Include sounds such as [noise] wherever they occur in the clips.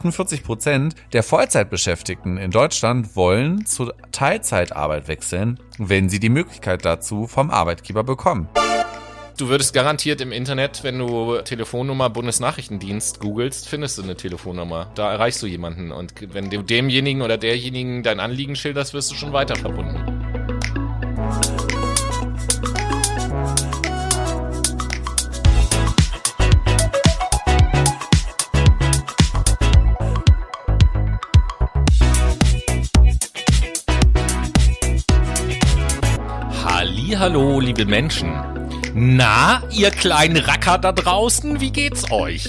48 Prozent der Vollzeitbeschäftigten in Deutschland wollen zur Teilzeitarbeit wechseln, wenn sie die Möglichkeit dazu vom Arbeitgeber bekommen. Du würdest garantiert im Internet, wenn du Telefonnummer Bundesnachrichtendienst googelst, findest du eine Telefonnummer. Da erreichst du jemanden. Und wenn du demjenigen oder derjenigen dein Anliegen schilderst, wirst du schon weiter verbunden. Hallo, liebe Menschen. Na, ihr kleinen Racker da draußen, wie geht's euch?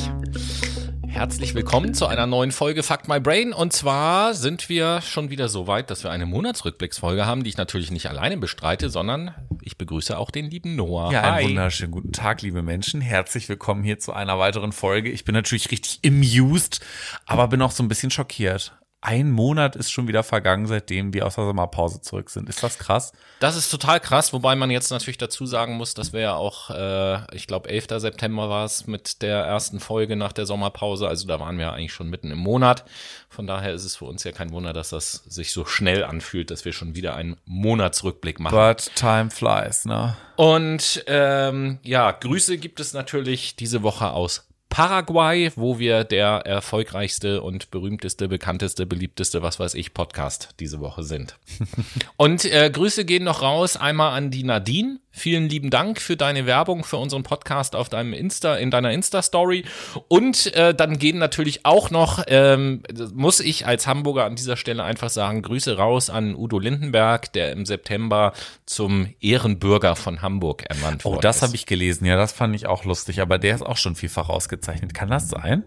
Herzlich willkommen zu einer neuen Folge Fuck My Brain. Und zwar sind wir schon wieder so weit, dass wir eine Monatsrückblicksfolge haben, die ich natürlich nicht alleine bestreite, sondern ich begrüße auch den lieben Noah. Ja, einen wunderschönen guten Tag, liebe Menschen. Herzlich willkommen hier zu einer weiteren Folge. Ich bin natürlich richtig amused, aber bin auch so ein bisschen schockiert ein Monat ist schon wieder vergangen, seitdem wir aus der Sommerpause zurück sind. Ist das krass? Das ist total krass, wobei man jetzt natürlich dazu sagen muss, dass wir ja auch, äh, ich glaube, 11. September war es mit der ersten Folge nach der Sommerpause. Also da waren wir eigentlich schon mitten im Monat. Von daher ist es für uns ja kein Wunder, dass das sich so schnell anfühlt, dass wir schon wieder einen Monatsrückblick machen. But time flies, ne? Und ähm, ja, Grüße gibt es natürlich diese Woche aus Paraguay, wo wir der erfolgreichste und berühmteste, bekannteste, beliebteste, was weiß ich, Podcast diese Woche sind. [laughs] und äh, Grüße gehen noch raus einmal an die Nadine, Vielen lieben Dank für deine Werbung für unseren Podcast auf deinem Insta, in deiner Insta-Story. Und äh, dann gehen natürlich auch noch, ähm, muss ich als Hamburger an dieser Stelle einfach sagen, Grüße raus an Udo Lindenberg, der im September zum Ehrenbürger von Hamburg ernannt wurde. Oh, das habe ich gelesen, ja, das fand ich auch lustig, aber der ist auch schon vielfach ausgezeichnet. Kann das sein?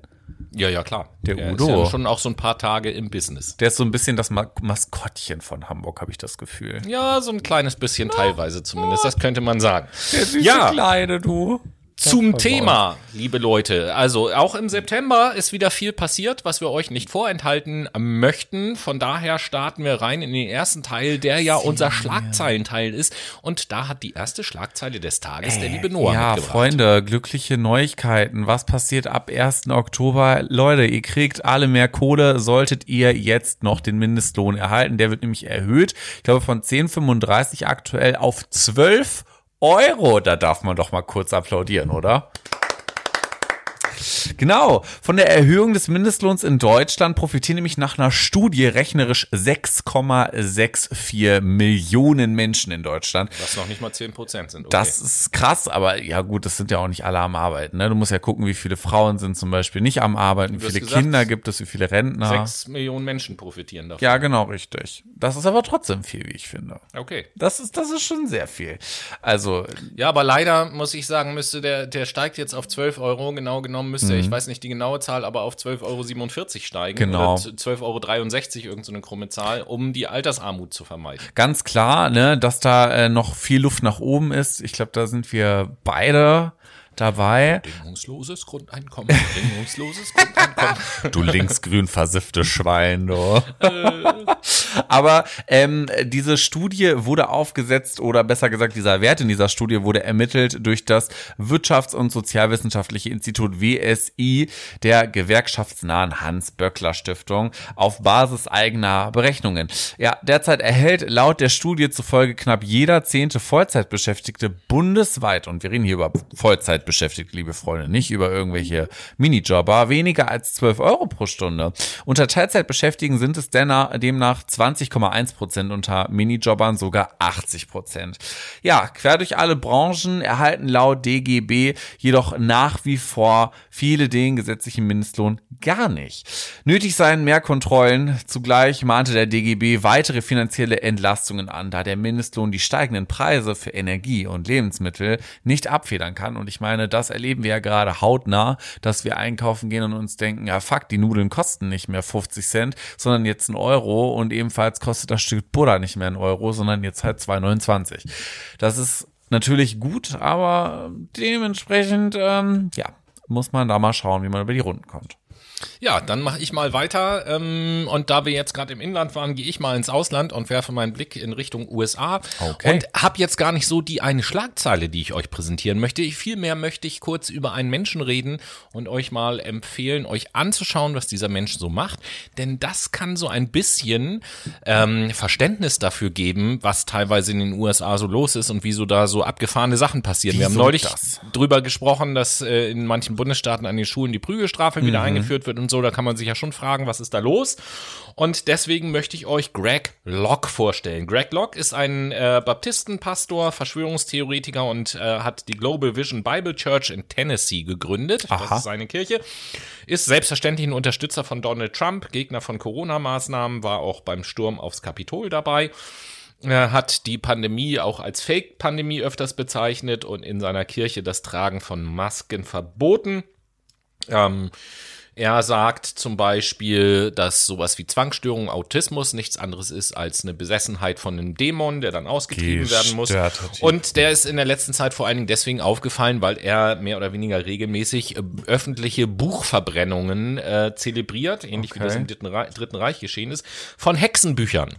Ja, ja, klar. Der, der Udo. Ist ja schon auch so ein paar Tage im Business. Der ist so ein bisschen das Maskottchen von Hamburg, habe ich das Gefühl. Ja, so ein kleines bisschen teilweise zumindest. Das könnte man sagen. Der süße ja. Kleine, du. Zum Thema, liebe Leute. Also auch im September ist wieder viel passiert, was wir euch nicht vorenthalten möchten. Von daher starten wir rein in den ersten Teil, der ja unser Schlagzeilenteil ist. Und da hat die erste Schlagzeile des Tages Ey, der liebe Noah Ja, Freunde, glückliche Neuigkeiten. Was passiert ab 1. Oktober? Leute, ihr kriegt alle mehr Kohle, solltet ihr jetzt noch den Mindestlohn erhalten. Der wird nämlich erhöht. Ich glaube von 10,35 aktuell auf 12 Euro. Da darf man doch mal kurz applaudieren, oder? Genau, von der Erhöhung des Mindestlohns in Deutschland profitieren nämlich nach einer Studie rechnerisch 6,64 Millionen Menschen in Deutschland. Was noch nicht mal 10 Prozent sind. Okay. Das ist krass, aber ja gut, das sind ja auch nicht alle am Arbeiten. Ne? Du musst ja gucken, wie viele Frauen sind zum Beispiel nicht am Arbeiten, wie viele gesagt, Kinder gibt es, wie viele Rentner. 6 Millionen Menschen profitieren davon. Ja, genau, richtig. Das ist aber trotzdem viel, wie ich finde. Okay. Das ist, das ist schon sehr viel. Also. Ja, aber leider muss ich sagen, müsste der, der steigt jetzt auf 12 Euro, genau genommen müsste, mhm. ich weiß nicht die genaue Zahl, aber auf 12,47 Euro steigen. Genau. Oder 12,63 Euro, irgendeine so krumme Zahl, um die Altersarmut zu vermeiden. Ganz klar, ne, dass da äh, noch viel Luft nach oben ist. Ich glaube, da sind wir beide dabei. Bedingungsloses Grundeinkommen, bedingungsloses Grundeinkommen. [laughs] du linksgrün versiffte Schwein, du. Aber ähm, diese Studie wurde aufgesetzt oder besser gesagt, dieser Wert in dieser Studie wurde ermittelt durch das Wirtschafts- und Sozialwissenschaftliche Institut WSI der gewerkschaftsnahen Hans-Böckler-Stiftung auf Basis eigener Berechnungen. Ja, derzeit erhält laut der Studie zufolge knapp jeder zehnte Vollzeitbeschäftigte bundesweit, und wir reden hier über Vollzeit beschäftigt, liebe Freunde, nicht über irgendwelche Minijobber, weniger als 12 Euro pro Stunde. Unter Teilzeitbeschäftigten sind es demnach 20,1 Prozent, unter Minijobbern sogar 80 Prozent. Ja, quer durch alle Branchen erhalten laut DGB jedoch nach wie vor viele den gesetzlichen Mindestlohn gar nicht. Nötig seien mehr Kontrollen. Zugleich mahnte der DGB weitere finanzielle Entlastungen an, da der Mindestlohn die steigenden Preise für Energie und Lebensmittel nicht abfedern kann. Und ich meine, meine, das erleben wir ja gerade hautnah, dass wir einkaufen gehen und uns denken, ja fuck, die Nudeln kosten nicht mehr 50 Cent, sondern jetzt ein Euro und ebenfalls kostet das Stück Butter nicht mehr ein Euro, sondern jetzt halt 2,29. Das ist natürlich gut, aber dementsprechend, ähm, ja, muss man da mal schauen, wie man über die Runden kommt. Ja, dann mache ich mal weiter. Ähm, und da wir jetzt gerade im Inland waren, gehe ich mal ins Ausland und werfe meinen Blick in Richtung USA. Okay. Und habe jetzt gar nicht so die eine Schlagzeile, die ich euch präsentieren möchte. Ich, vielmehr möchte ich kurz über einen Menschen reden und euch mal empfehlen, euch anzuschauen, was dieser Mensch so macht. Denn das kann so ein bisschen ähm, Verständnis dafür geben, was teilweise in den USA so los ist und wieso da so abgefahrene Sachen passieren. wir haben Wieso neulich das? drüber gesprochen, dass äh, in manchen Bundesstaaten an den Schulen die Prügelstrafe wieder Mhm. eingeführt wird und so. Da kann man sich ja schon fragen, was ist da los? Und deswegen möchte ich euch Greg Locke vorstellen. Greg Locke ist ein äh, Baptistenpastor, Verschwörungstheoretiker und äh, hat die Global Vision Bible Church in Tennessee gegründet. Aha. Das ist seine Kirche. Ist selbstverständlich ein Unterstützer von Donald Trump, Gegner von Corona-Maßnahmen, war auch beim Sturm aufs Kapitol dabei. Er hat die Pandemie auch als Fake-Pandemie öfters bezeichnet und in seiner Kirche das Tragen von Masken verboten. Ähm, er sagt zum Beispiel, dass sowas wie Zwangsstörung, Autismus nichts anderes ist als eine Besessenheit von einem Dämon, der dann ausgetrieben werden muss. Und der ist in der letzten Zeit vor allen Dingen deswegen aufgefallen, weil er mehr oder weniger regelmäßig äh, öffentliche Buchverbrennungen äh, zelebriert, ähnlich wie Okay. das im Dritten Reich, Dritten Reich geschehen ist, von Hexenbüchern.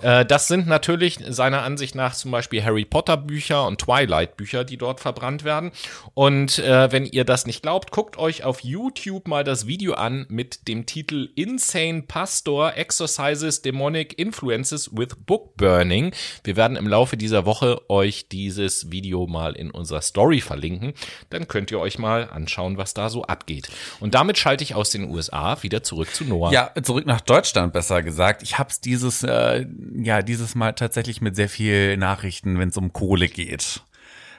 Äh, das sind natürlich seiner Ansicht nach zum Beispiel Harry Potter Bücher und Twilight Bücher, die dort verbrannt werden. Und äh, wenn ihr das nicht glaubt, guckt euch auf YouTube mal das Video an mit dem Titel Insane Pastor Exercises Demonic Influences with Book Burning. Wir werden im Laufe dieser Woche euch dieses Video mal in unserer Story verlinken. Dann könnt ihr euch mal anschauen, was da so abgeht. Und damit schalte ich aus den USA wieder zurück zu Noah. Ja, zurück nach Deutschland besser gesagt. Ich hab's dieses, äh, ja, dieses Mal tatsächlich mit sehr viel Nachrichten, wenn es um Kohle geht.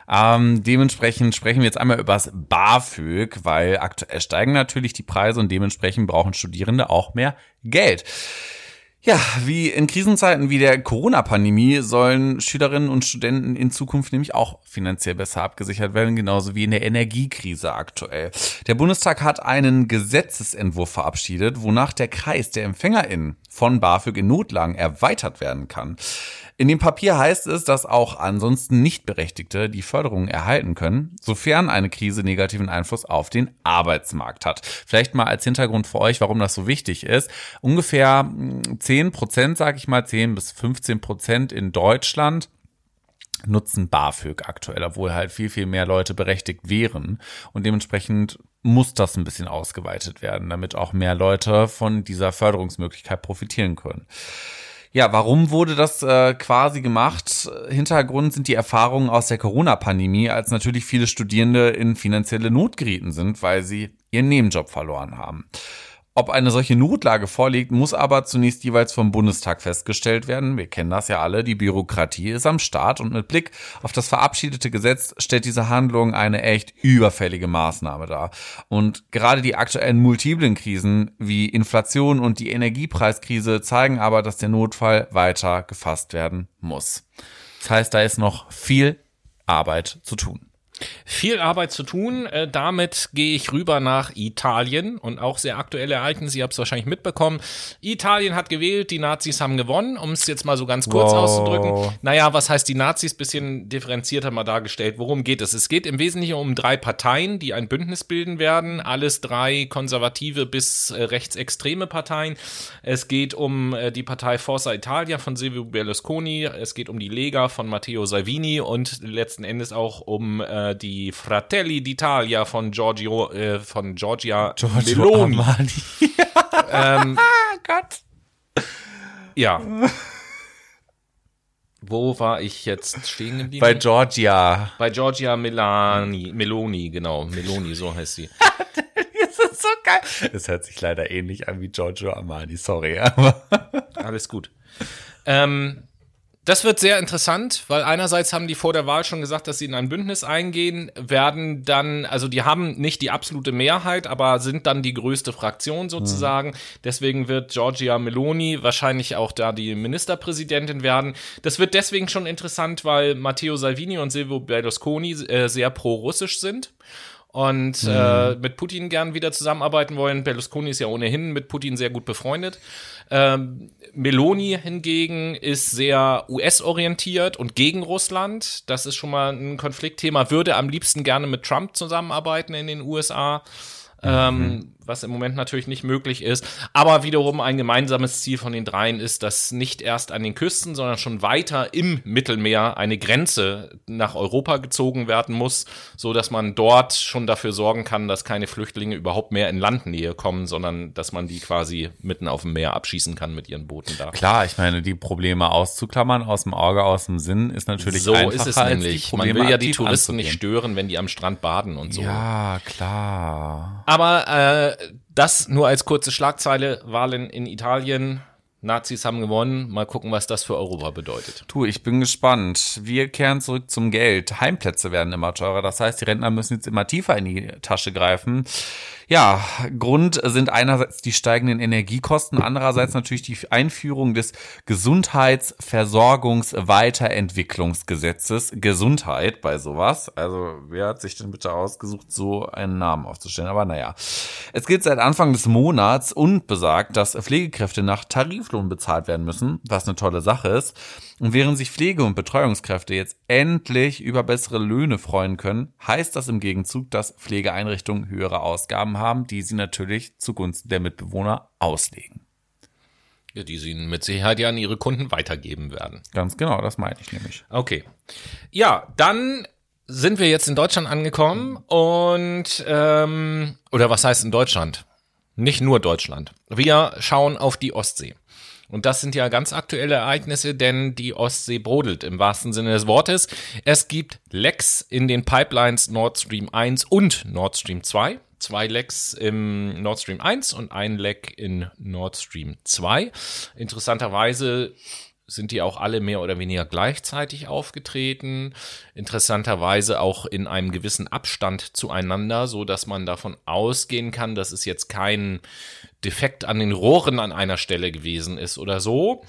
Ähm, dementsprechend sprechen wir jetzt einmal über das BAföG, weil aktuell steigen natürlich die Preise und dementsprechend brauchen Studierende auch mehr Geld. Ja, wie in Krisenzeiten wie der Corona-Pandemie sollen Schülerinnen und Studenten in Zukunft nämlich auch finanziell besser abgesichert werden, genauso wie in der Energiekrise aktuell. Der Bundestag hat einen Gesetzesentwurf verabschiedet, wonach der Kreis der EmpfängerInnen von BAföG in Notlagen erweitert werden kann. In dem Papier heißt es, dass auch ansonsten Nichtberechtigte die Förderung erhalten können, sofern eine Krise negativen Einfluss auf den Arbeitsmarkt hat. Vielleicht mal als Hintergrund für euch, warum das so wichtig ist. Ungefähr mh, 10 Prozent, sage ich mal, 10 bis 15 Prozent in Deutschland nutzen BAföG aktuell, obwohl halt viel, viel mehr Leute berechtigt wären. Und dementsprechend muss das ein bisschen ausgeweitet werden, damit auch mehr Leute von dieser Förderungsmöglichkeit profitieren können. Ja, warum wurde das äh, quasi gemacht? Hintergrund sind die Erfahrungen aus der Corona-Pandemie, als natürlich viele Studierende in finanzielle Not gerieten sind, weil sie ihren Nebenjob verloren haben. Ob eine solche Notlage vorliegt, muss aber zunächst jeweils vom Bundestag festgestellt werden. Wir kennen das ja alle, die Bürokratie ist am Start und mit Blick auf das verabschiedete Gesetz stellt diese Handlung eine echt überfällige Maßnahme dar. Und gerade die aktuellen multiplen Krisen wie Inflation und die Energiepreiskrise zeigen aber, dass der Notfall weiter gefasst werden muss. Das heißt, da ist noch viel Arbeit zu tun. Viel Arbeit zu tun. Äh, damit gehe ich rüber nach Italien und auch sehr aktuelle Ereignisse. Ihr habt es wahrscheinlich mitbekommen. Italien hat gewählt, die Nazis haben gewonnen, um es jetzt mal so ganz kurz Wow. auszudrücken. Naja, was heißt die Nazis? Bisschen differenzierter mal dargestellt. Worum geht es? Es geht im Wesentlichen um drei Parteien, die ein Bündnis bilden werden. Alles drei konservative bis äh, rechtsextreme Parteien. Es geht um äh, die Partei Forza Italia von Silvio Berlusconi. Es geht um die Lega von Matteo Salvini und letzten Endes auch um äh, die Fratelli d'Italia von Giorgio, äh, von Giorgia Meloni. Armani. [laughs] Ähm, [laughs] Gott. ja. Wo war ich jetzt stehen geblieben? Bei Georgia. Bei Giorgia Melani, Meloni, genau. Meloni, so heißt sie. [laughs] Das ist so geil. Es hört sich leider ähnlich an wie Giorgio Armani, sorry, aber. Alles gut. Ähm, das wird sehr interessant, weil einerseits haben die vor der Wahl schon gesagt, dass sie in ein Bündnis eingehen, werden dann, also die haben nicht die absolute Mehrheit, aber sind dann die größte Fraktion sozusagen. Deswegen wird Giorgia Meloni wahrscheinlich auch da die Ministerpräsidentin werden. Das wird deswegen schon interessant, weil Matteo Salvini und Silvio Berlusconi äh, sehr pro-russisch sind und äh, mit Putin gern wieder zusammenarbeiten wollen. Berlusconi ist ja ohnehin mit Putin sehr gut befreundet. Ähm, Meloni hingegen ist sehr US-orientiert und gegen Russland. Das ist schon mal ein Konfliktthema. Würde am liebsten gerne mit Trump zusammenarbeiten in den USA. ähm, was im Moment natürlich nicht möglich ist. Aber wiederum ein gemeinsames Ziel von den dreien ist, dass nicht erst an den Küsten, sondern schon weiter im Mittelmeer eine Grenze nach Europa gezogen werden muss, so dass man dort schon dafür sorgen kann, dass keine Flüchtlinge überhaupt mehr in Landnähe kommen, sondern dass man die quasi mitten auf dem Meer abschießen kann mit ihren Booten da. Klar, ich meine, die Probleme auszuklammern aus dem Auge, aus dem Sinn ist natürlich so einfacher ist es nämlich. Man will ja die Touristen nicht anzugehen. stören, wenn die am Strand baden und so. Ja, klar. Aber äh, das nur als kurze Schlagzeile. Wahlen in Italien. Nazis haben gewonnen. Mal gucken, was das für Europa bedeutet. Du, ich bin gespannt. Wir kehren zurück zum Geld. Heimplätze werden immer teurer. Das heißt, die Rentner müssen jetzt immer tiefer in die Tasche greifen. Ja, Grund sind einerseits die steigenden Energiekosten, andererseits natürlich die Einführung des Gesundheitsversorgungs-Weiterentwicklungsgesetzes. Gesundheit bei sowas. Also, wer hat sich denn bitte ausgesucht, so einen Namen aufzustellen? Aber naja. Es gilt seit Anfang des Monats und besagt, dass Pflegekräfte nach Tariflohn bezahlt werden müssen, was eine tolle Sache ist. Und während sich Pflege- und Betreuungskräfte jetzt endlich über bessere Löhne freuen können, heißt das im Gegenzug, dass Pflegeeinrichtungen höhere Ausgaben haben, die sie natürlich zugunsten der Mitbewohner auslegen. Ja, die sie mit Sicherheit ja an ihre Kunden weitergeben werden. Ganz genau, das meine ich nämlich. Okay. Ja, dann sind wir jetzt in Deutschland angekommen und ähm, oder was heißt in Deutschland? Nicht nur Deutschland. Wir schauen auf die Ostsee. Und das sind ja ganz aktuelle Ereignisse, denn die Ostsee brodelt im wahrsten Sinne des Wortes. Es gibt Lecks in den Pipelines Nord Stream 1 und Nord Stream 2. Zwei Lecks im Nord Stream 1 und ein Leck in Nord Stream 2. Interessanterweise sind die auch alle mehr oder weniger gleichzeitig aufgetreten. Interessanterweise auch in einem gewissen Abstand zueinander, so dass man davon ausgehen kann, dass es jetzt kein Defekt an den Rohren an einer Stelle gewesen ist oder so.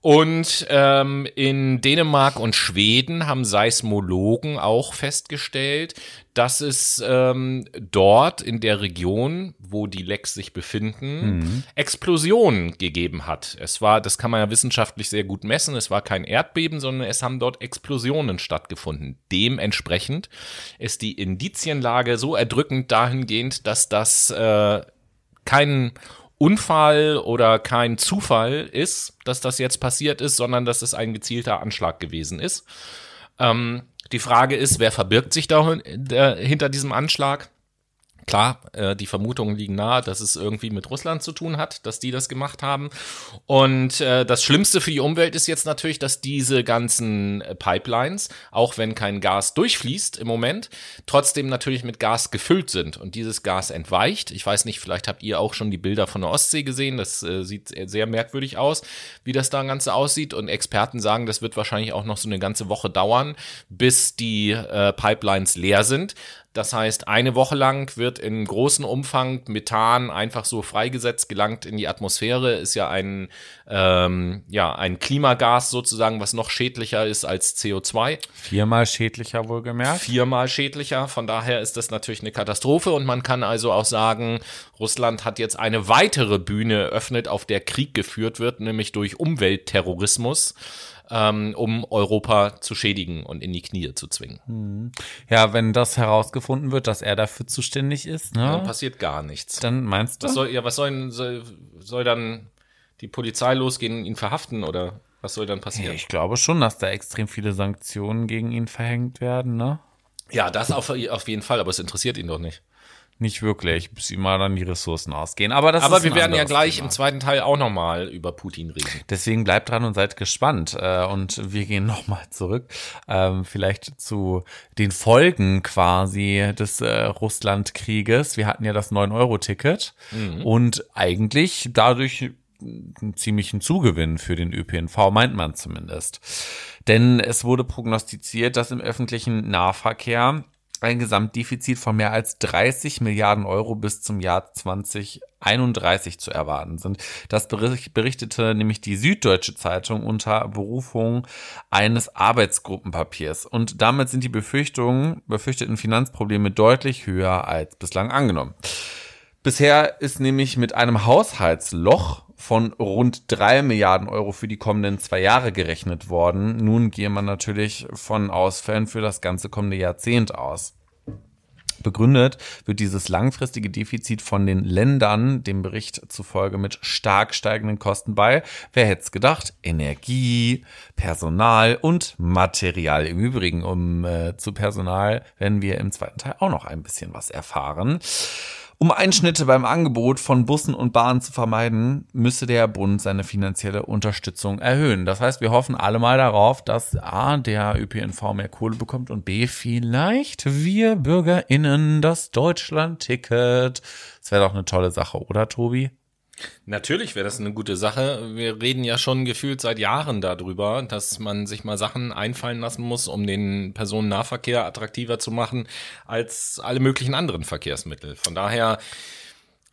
Und ähm, in Dänemark und Schweden haben Seismologen auch festgestellt, dass es ähm, dort in der Region, wo die Lecks sich befinden, Explosionen gegeben hat. Es war, das kann man ja wissenschaftlich sehr gut messen, es war kein Erdbeben, sondern es haben dort Explosionen stattgefunden. Dementsprechend ist die Indizienlage so erdrückend dahingehend, dass das äh, kein Unfall oder kein Zufall ist, dass das jetzt passiert ist, sondern dass es ein gezielter Anschlag gewesen ist. Ähm, die Frage ist, wer verbirgt sich da äh, hinter diesem Anschlag? Klar, äh, die Vermutungen liegen nahe, dass es irgendwie mit Russland zu tun hat, dass die das gemacht haben. Und äh, das Schlimmste für die Umwelt ist jetzt natürlich, dass diese ganzen äh, Pipelines, auch wenn kein Gas durchfließt im Moment, trotzdem natürlich mit Gas gefüllt sind und dieses Gas entweicht. Ich weiß nicht, vielleicht habt ihr auch schon die Bilder von der Ostsee gesehen. Das äh, sieht sehr merkwürdig aus, wie das da Ganze aussieht. Und Experten sagen, das wird wahrscheinlich auch noch so eine ganze Woche dauern, bis die äh, Pipelines leer sind. Das heißt, eine Woche lang wird in großem Umfang Methan einfach so freigesetzt, gelangt in die Atmosphäre, ist ja ein, ähm, ja, ein Klimagas sozusagen, was noch schädlicher ist als CO2. Viermal schädlicher wohlgemerkt. Viermal schädlicher. Von daher ist das natürlich eine Katastrophe und man kann also auch sagen, Russland hat jetzt eine weitere Bühne eröffnet, auf der Krieg geführt wird, nämlich durch Umweltterrorismus ähm, um Europa zu schädigen und in die Knie zu zwingen. Ja, wenn das herausgefunden wird, dass er dafür zuständig ist, Dann ne? passiert gar nichts. Dann meinst du? Was soll, ja, was soll, soll, soll dann die Polizei losgehen und ihn verhaften oder was soll dann passieren? Ich glaube schon, dass da extrem viele Sanktionen gegen ihn verhängt werden, ne? Ja, das auf, auf jeden Fall, aber es interessiert ihn doch nicht. Nicht wirklich, bis ihm mal dann die Ressourcen ausgehen. Aber das Aber wir werden ja gleich Thema. im zweiten Teil auch nochmal über Putin reden. Deswegen bleibt dran und seid gespannt. Äh, Und wir gehen [laughs] nochmal zurück, ähm, vielleicht zu den Folgen quasi des äh, Russlandkrieges. Wir hatten ja das 9-Euro-Ticket und eigentlich dadurch einen ziemlichen Zugewinn für den ÖPNV, meint man zumindest. Denn es wurde prognostiziert, dass im öffentlichen Nahverkehr ein Gesamtdefizit von mehr als 30 Milliarden Euro bis zum Jahr 2031 zu erwarten sind. Das bericht- berichtete nämlich die Süddeutsche Zeitung unter Berufung eines Arbeitsgruppenpapiers. Und damit sind die Befürchtungen, befürchteten Finanzprobleme deutlich höher als bislang angenommen. Bisher ist nämlich mit einem Haushaltsloch von rund drei Milliarden Euro für die kommenden zwei Jahre gerechnet worden. Nun gehe man natürlich von Ausfällen für das ganze kommende Jahrzehnt aus. Begründet wird dieses langfristige Defizit von den Ländern, dem Bericht zufolge, mit stark steigenden Kosten bei, wer hätte es gedacht, Energie, Personal und Material. Im Übrigen, um äh, zu Personal werden wir im zweiten Teil auch noch ein bisschen was erfahren. Um Einschnitte beim Angebot von Bussen und Bahnen zu vermeiden, müsse der Bund seine finanzielle Unterstützung erhöhen. Das heißt, wir hoffen alle mal darauf, dass A, der ÖPNV mehr Kohle bekommt und B, vielleicht wir BürgerInnen das Deutschland-Ticket. Das wäre doch eine tolle Sache, oder Tobi? Natürlich wäre das eine gute Sache. Wir reden ja schon gefühlt seit Jahren darüber, dass man sich mal Sachen einfallen lassen muss, um den Personennahverkehr attraktiver zu machen als alle möglichen anderen Verkehrsmittel. Von daher,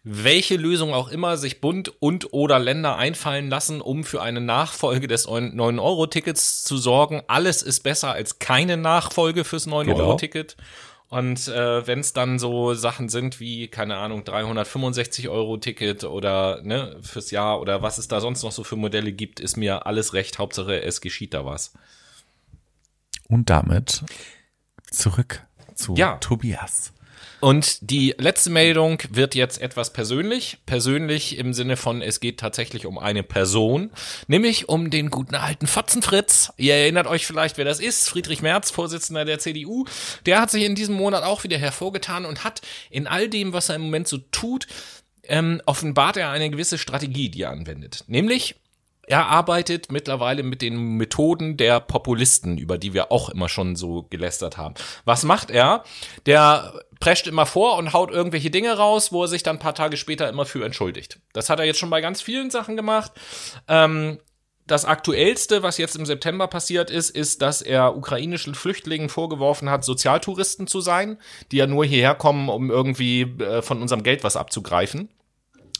welche Lösung auch immer sich Bund und oder Länder einfallen lassen, um für eine Nachfolge des 9-Euro-Tickets zu sorgen, alles ist besser als keine Nachfolge fürs 9-Euro-Ticket. Genau. Und äh, wenn es dann so Sachen sind wie, keine Ahnung, 365 Euro Ticket oder ne, fürs Jahr oder was es da sonst noch so für Modelle gibt, ist mir alles recht. Hauptsache, es geschieht da was. Und damit zurück zu ja. Tobias. Und die letzte Meldung wird jetzt etwas persönlich. Persönlich im Sinne von, es geht tatsächlich um eine Person, nämlich um den guten alten Fotzenfritz. Ihr erinnert euch vielleicht, wer das ist. Friedrich Merz, Vorsitzender der CDU. Der hat sich in diesem Monat auch wieder hervorgetan und hat in all dem, was er im Moment so tut, ähm, offenbart er eine gewisse Strategie, die er anwendet. Nämlich, er arbeitet mittlerweile mit den Methoden der Populisten, über die wir auch immer schon so gelästert haben. Was macht er? Der prescht immer vor und haut irgendwelche Dinge raus, wo er sich dann ein paar Tage später immer für entschuldigt. Das hat er jetzt schon bei ganz vielen Sachen gemacht. Ähm, das aktuellste, was jetzt im September passiert ist, ist, dass er ukrainischen Flüchtlingen vorgeworfen hat, Sozialtouristen zu sein, die ja nur hierher kommen, um irgendwie äh, von unserem Geld was abzugreifen.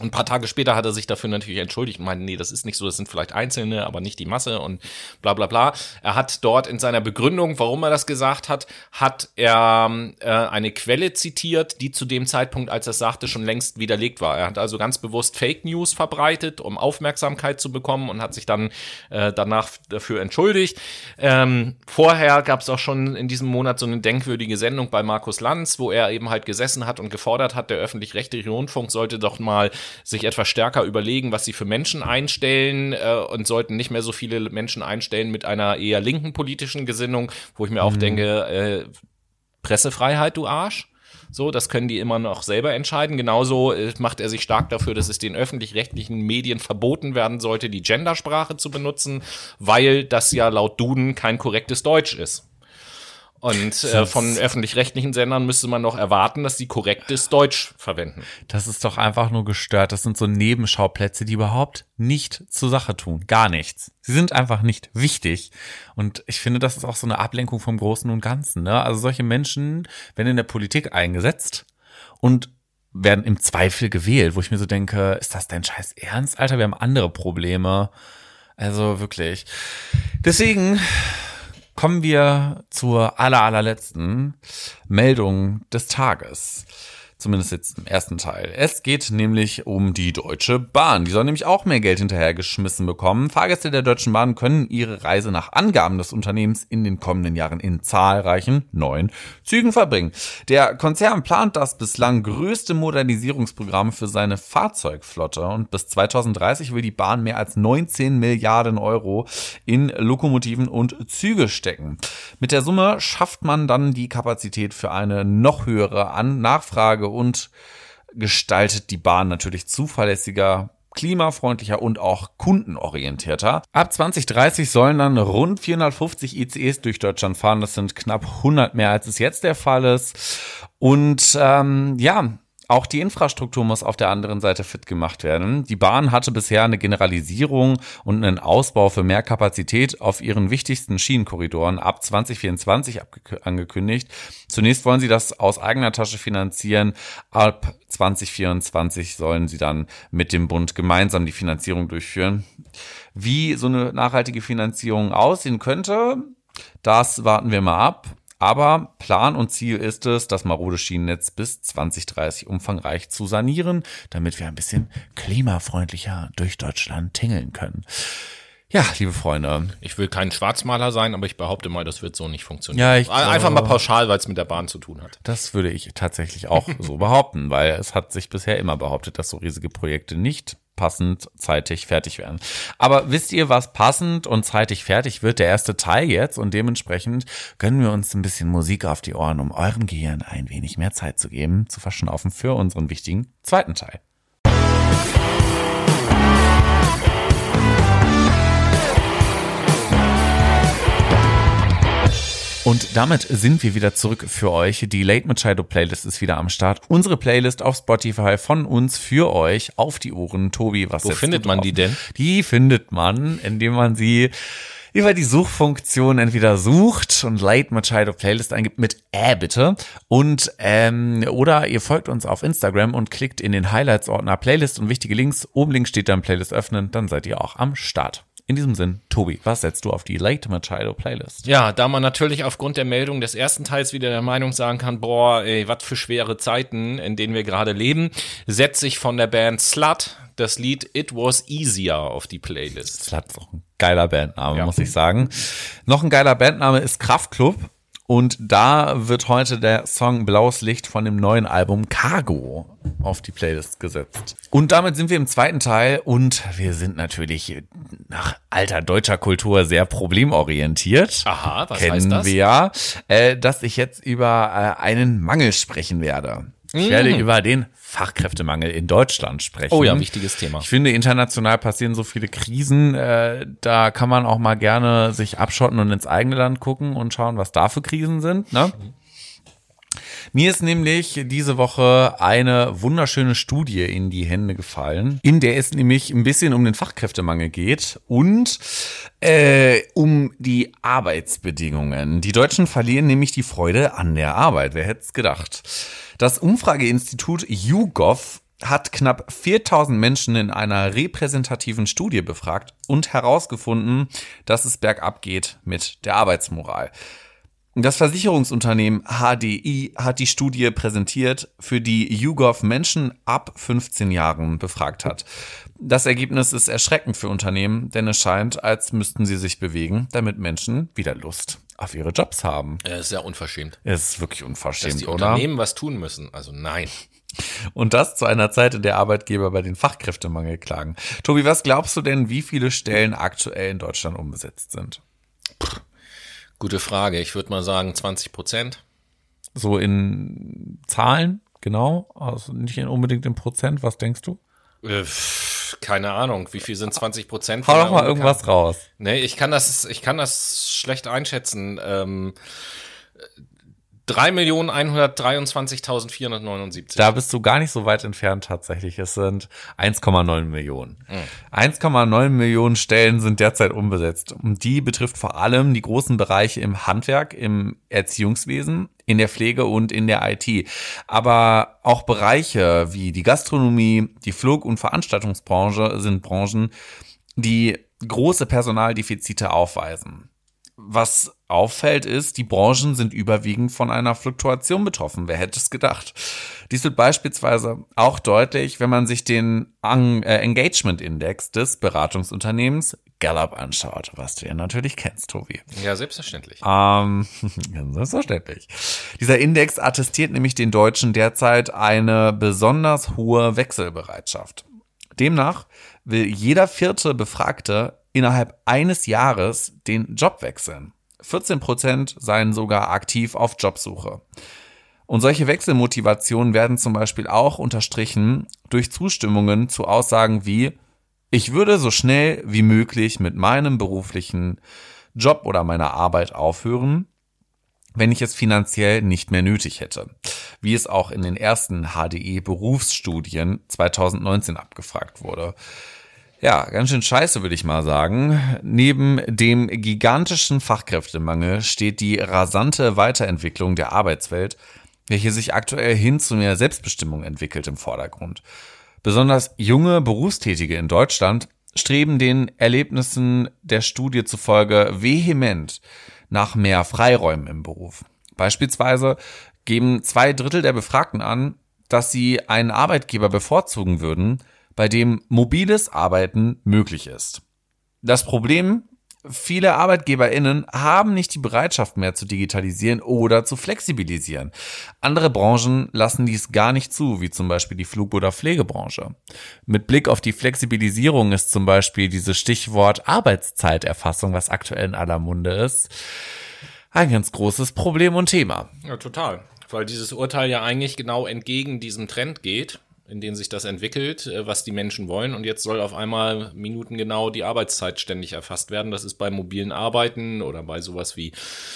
Ein paar Tage später hat er sich dafür natürlich entschuldigt und meinte, nee, das ist nicht so, das sind vielleicht Einzelne, aber nicht die Masse und bla bla bla. Er hat dort in seiner Begründung, warum er das gesagt hat, hat er äh, eine Quelle zitiert, die zu dem Zeitpunkt, als er es sagte, schon längst widerlegt war. Er hat also ganz bewusst Fake News verbreitet, um Aufmerksamkeit zu bekommen und hat sich dann äh, danach dafür entschuldigt. Ähm, vorher gab es auch schon in diesem Monat so eine denkwürdige Sendung bei Markus Lanz, wo er eben halt gesessen hat und gefordert hat, der öffentlich-rechtliche Rundfunk sollte doch mal sich etwas stärker überlegen, was sie für Menschen einstellen äh, und sollten nicht mehr so viele Menschen einstellen mit einer eher linken politischen Gesinnung, wo ich mir mhm. auch denke, äh, Pressefreiheit, du Arsch. So, das können die immer noch selber entscheiden. Genauso äh, macht er sich stark dafür, dass es den öffentlich-rechtlichen Medien verboten werden sollte, die Gendersprache zu benutzen, weil das ja laut Duden kein korrektes Deutsch ist. Und äh, von öffentlich-rechtlichen Sendern müsste man noch erwarten, dass sie korrektes Deutsch verwenden. Das ist doch einfach nur gestört. Das sind so Nebenschauplätze, die überhaupt nicht zur Sache tun. Gar nichts. Sie sind einfach nicht wichtig. Und ich finde, das ist auch so eine Ablenkung vom Großen und Ganzen. Ne? Also solche Menschen werden in der Politik eingesetzt und werden im Zweifel gewählt, wo ich mir so denke, ist das dein scheiß Ernst, Alter? Wir haben andere Probleme. Also wirklich. Deswegen kommen wir zur aller, allerletzten Meldung des Tages. Zumindest jetzt im ersten Teil. Es geht nämlich um die Deutsche Bahn. Die soll nämlich auch mehr Geld hinterhergeschmissen bekommen. Fahrgäste der Deutschen Bahn können ihre Reise nach Angaben des Unternehmens in den kommenden Jahren in zahlreichen neuen Zügen verbringen. Der Konzern plant das bislang größte Modernisierungsprogramm für seine Fahrzeugflotte und bis 2030 will die Bahn mehr als 19 Milliarden Euro in Lokomotiven und Züge stecken. Mit der Summe schafft man dann die Kapazität für eine noch höhere An Nachfrage und gestaltet die Bahn natürlich zuverlässiger, klimafreundlicher und auch kundenorientierter. Ab 2030 sollen dann rund 450 ICEs durch Deutschland fahren. Das sind knapp 100 mehr, als es jetzt der Fall ist. Und ähm, ja, auch die Infrastruktur muss auf der anderen Seite fit gemacht werden. Die Bahn hatte bisher eine Generalisierung und einen Ausbau für mehr Kapazität auf ihren wichtigsten Schienenkorridoren ab 2024 angekündigt. Zunächst wollen sie das aus eigener Tasche finanzieren. Ab 2024 sollen sie dann mit dem Bund gemeinsam die Finanzierung durchführen. Wie so eine nachhaltige Finanzierung aussehen könnte, das warten wir mal ab. Aber Plan und Ziel ist es, das marode Schienennetz bis 2030 umfangreich zu sanieren, damit wir ein bisschen klimafreundlicher durch Deutschland tingeln können. Ja, liebe Freunde. Ich will kein Schwarzmaler sein, aber ich behaupte mal, das wird so nicht funktionieren. Ja, ich Einfach mal pauschal, weil es mit der Bahn zu tun hat. Das würde ich tatsächlich auch so [laughs] behaupten, weil es hat sich bisher immer behauptet, dass so riesige Projekte nicht passend zeitig fertig werden. Aber wisst ihr, was passend und zeitig fertig wird? Der erste Teil jetzt und dementsprechend gönnen wir uns ein bisschen Musik auf die Ohren, um eurem Gehirn ein wenig mehr Zeit zu geben, zu verschnaufen für unseren wichtigen zweiten Teil. Und damit sind wir wieder zurück für euch. Die Late Machado Playlist ist wieder am Start. Unsere Playlist auf Spotify von uns für euch auf die Ohren. Tobi, was Wo setzt findet man die denn? Die findet man, indem man sie über die Suchfunktion entweder sucht und Late Machado Playlist eingibt mit Ä bitte und ähm, oder ihr folgt uns auf Instagram und klickt in den Highlights Ordner Playlist und wichtige Links. Oben links steht dann Playlist öffnen, dann seid ihr auch am Start. In diesem Sinn, Tobi, was setzt du auf die Late Machado Playlist? Ja, da man natürlich aufgrund der Meldung des ersten Teils wieder der Meinung sagen kann, boah, ey, was für schwere Zeiten, in denen wir gerade leben, setze ich von der Band Slut das Lied It Was Easier auf die Playlist. Das hat auch ein geiler Bandname, Ja. muss ich sagen. Noch ein geiler Bandname ist Kraftklub. Und da wird heute der Song Blaues Licht von dem neuen Album Cargo auf die Playlist gesetzt. Und damit sind wir im zweiten Teil und wir sind natürlich nach alter deutscher Kultur sehr problemorientiert. Aha, was Kennen heißt das? wir ja, äh, dass ich jetzt über äh, einen Mangel sprechen werde. Ich werde über den Fachkräftemangel in Deutschland sprechen. Oh ja, wichtiges Thema. Ich finde, international passieren so viele Krisen, äh, da kann man auch mal gerne sich abschotten und ins eigene Land gucken und schauen, was da für Krisen sind. Ne? Mir ist nämlich diese Woche eine wunderschöne Studie in die Hände gefallen, in der es nämlich ein bisschen um den Fachkräftemangel geht und äh, um die Arbeitsbedingungen. Die Deutschen verlieren nämlich die Freude an der Arbeit. Wer hätte es gedacht? Das Umfrageinstitut YouGov hat knapp 4000 Menschen in einer repräsentativen Studie befragt und herausgefunden, dass es bergab geht mit der Arbeitsmoral. Das Versicherungsunternehmen HDI hat die Studie präsentiert, für die YouGov Menschen ab 15 Jahren befragt hat. Das Ergebnis ist erschreckend für Unternehmen, denn es scheint, als müssten sie sich bewegen, damit Menschen wieder Lust auf ihre Jobs haben. Ja, ist ja unverschämt. Es ist wirklich Dass unverschämt, die oder? Unternehmen was tun müssen. Also nein. Und das zu einer Zeit, in der Arbeitgeber bei den Fachkräftemangel klagen. Tobi, was glaubst du denn, wie viele Stellen aktuell in Deutschland umbesetzt sind? Gute Frage. Ich würde mal sagen 20 Prozent. So in Zahlen, genau, also nicht in, unbedingt in Prozent, was denkst du? Äh, keine Ahnung. Wie viel sind 20 Prozent? Hau doch mal irgendwas raus. Nee, ich kann das, ich kann das schlecht einschätzen. Ähm, 3.123.479. Da bist du gar nicht so weit entfernt tatsächlich. Es sind 1,9 Millionen. 1,9 Millionen Stellen sind derzeit unbesetzt. Und die betrifft vor allem die großen Bereiche im Handwerk, im Erziehungswesen, in der Pflege und in der IT. Aber auch Bereiche wie die Gastronomie, die Flug- und Veranstaltungsbranche sind Branchen, die große Personaldefizite aufweisen. Was auffällt ist, die Branchen sind überwiegend von einer Fluktuation betroffen. Wer hätte es gedacht? Dies wird beispielsweise auch deutlich, wenn man sich den äh, Engagement Index des Beratungsunternehmens Gallup anschaut, was du ja natürlich kennst, Tobi. Ja, selbstverständlich. Ähm, [laughs] selbstverständlich. Dieser Index attestiert nämlich den Deutschen derzeit eine besonders hohe Wechselbereitschaft. Demnach will jeder vierte Befragte innerhalb eines Jahres den Job wechseln. 14 Prozent seien sogar aktiv auf Jobsuche. Und solche Wechselmotivationen werden zum Beispiel auch unterstrichen durch Zustimmungen zu Aussagen wie, ich würde so schnell wie möglich mit meinem beruflichen Job oder meiner Arbeit aufhören, wenn ich es finanziell nicht mehr nötig hätte, wie es auch in den ersten HDE-Berufsstudien 2019 abgefragt wurde. Ja, ganz schön scheiße, würde ich mal sagen. Neben dem gigantischen Fachkräftemangel steht die rasante Weiterentwicklung der Arbeitswelt, welche sich aktuell hin zu mehr Selbstbestimmung entwickelt im Vordergrund. Besonders junge Berufstätige in Deutschland streben den Erlebnissen der Studie zufolge vehement nach mehr Freiräumen im Beruf. Beispielsweise geben zwei Drittel der Befragten an, dass sie einen Arbeitgeber bevorzugen würden, bei dem mobiles Arbeiten möglich ist. Das Problem, viele ArbeitgeberInnen haben nicht die Bereitschaft mehr zu digitalisieren oder zu flexibilisieren. Andere Branchen lassen dies gar nicht zu, wie zum Beispiel die Flug- oder Pflegebranche. Mit Blick auf die Flexibilisierung ist zum Beispiel dieses Stichwort Arbeitszeiterfassung, was aktuell in aller Munde ist, ein ganz großes Problem und Thema. Ja, total. Weil dieses Urteil ja eigentlich genau entgegen diesem Trend geht in denen sich das entwickelt, äh, was die Menschen wollen. Und jetzt soll auf einmal minutengenau die Arbeitszeit ständig erfasst werden. Das ist bei mobilen Arbeiten oder bei sowas wie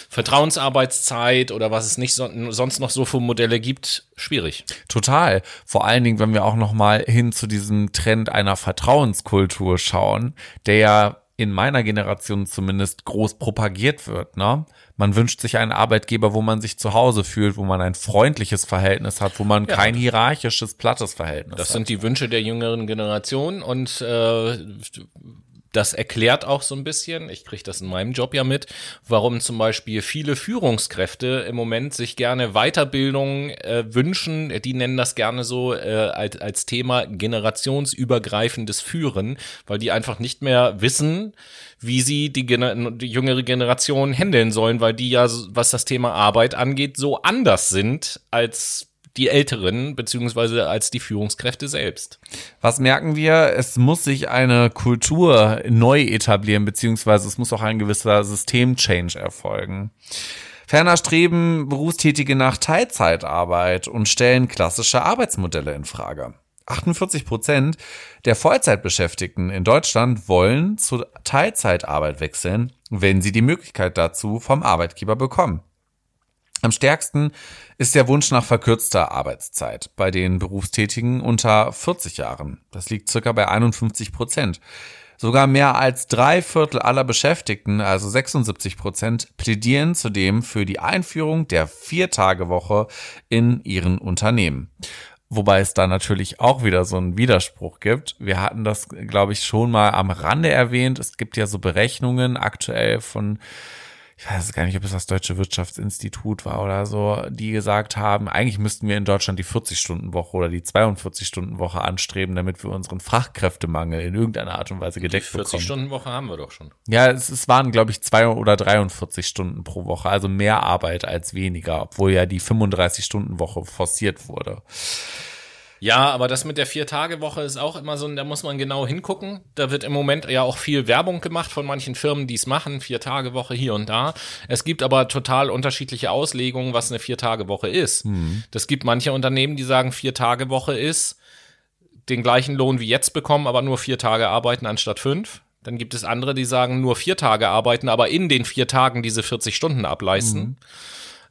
Vertrauensarbeitszeit oder was es nicht so, sonst noch so für Modelle gibt, schwierig. Total. Vor allen Dingen, wenn wir auch noch mal hin zu diesem Trend einer Vertrauenskultur schauen, der ja in meiner Generation zumindest groß propagiert wird. Ne? Man wünscht sich einen Arbeitgeber, wo man sich zu Hause fühlt, wo man ein freundliches Verhältnis hat, wo man ja. kein hierarchisches, plattes Verhältnis das hat. Das sind die Wünsche der jüngeren Generation und äh, das erklärt auch so ein bisschen, ich kriege das in meinem Job ja mit, warum zum Beispiel viele Führungskräfte im Moment sich gerne Weiterbildung äh, wünschen. Die nennen das gerne so äh, als, als Thema generationsübergreifendes Führen, weil die einfach nicht mehr wissen, wie sie die, Gener die jüngere Generation handeln sollen, weil die ja, was das Thema Arbeit angeht, so anders sind als die Älteren, beziehungsweise als die Führungskräfte selbst. Was merken wir? Es muss sich eine Kultur neu etablieren, beziehungsweise es muss auch ein gewisser Systemchange erfolgen. Ferner streben Berufstätige nach Teilzeitarbeit und stellen klassische Arbeitsmodelle in Frage. 48 Prozent der Vollzeitbeschäftigten in Deutschland wollen zur Teilzeitarbeit wechseln, wenn sie die Möglichkeit dazu vom Arbeitgeber bekommen. Am stärksten ist der Wunsch nach verkürzter Arbeitszeit bei den Berufstätigen unter 40 Jahren. Das liegt circa bei 51 Prozent. Sogar mehr als drei Viertel aller Beschäftigten, also 76 Prozent, plädieren zudem für die Einführung der Viertagewoche in ihren Unternehmen. Wobei es da natürlich auch wieder so einen Widerspruch gibt. Wir hatten das, glaube ich, schon mal am Rande erwähnt. Es gibt ja so Berechnungen aktuell von ich weiß gar nicht, ob es das Deutsche Wirtschaftsinstitut war oder so, die gesagt haben, eigentlich müssten wir in Deutschland die 40-Stunden-Woche oder die 42-Stunden-Woche anstreben, damit wir unseren Fachkräftemangel in irgendeiner Art und Weise gedeckt bekommen. 40-Stunden-Woche haben wir doch schon. Ja, es, es waren, glaube ich, zwei oder 43 Stunden pro Woche, also mehr Arbeit als weniger, obwohl ja die 35-Stunden-Woche forciert wurde. Ja, aber das mit der Vier-Tage-Woche ist auch immer so, da muss man genau hingucken. Da wird im Moment ja auch viel Werbung gemacht von manchen Firmen, die es machen, Vier-Tage-Woche hier und da. Es gibt aber total unterschiedliche Auslegungen, was eine Vier-Tage-Woche ist. Mhm. Das gibt manche Unternehmen, die sagen, Vier-Tage-Woche ist den gleichen Lohn wie jetzt bekommen, aber nur vier Tage arbeiten anstatt fünf. Dann gibt es andere, die sagen, nur vier Tage arbeiten, aber in den vier Tagen diese 40 Stunden ableisten. Mhm.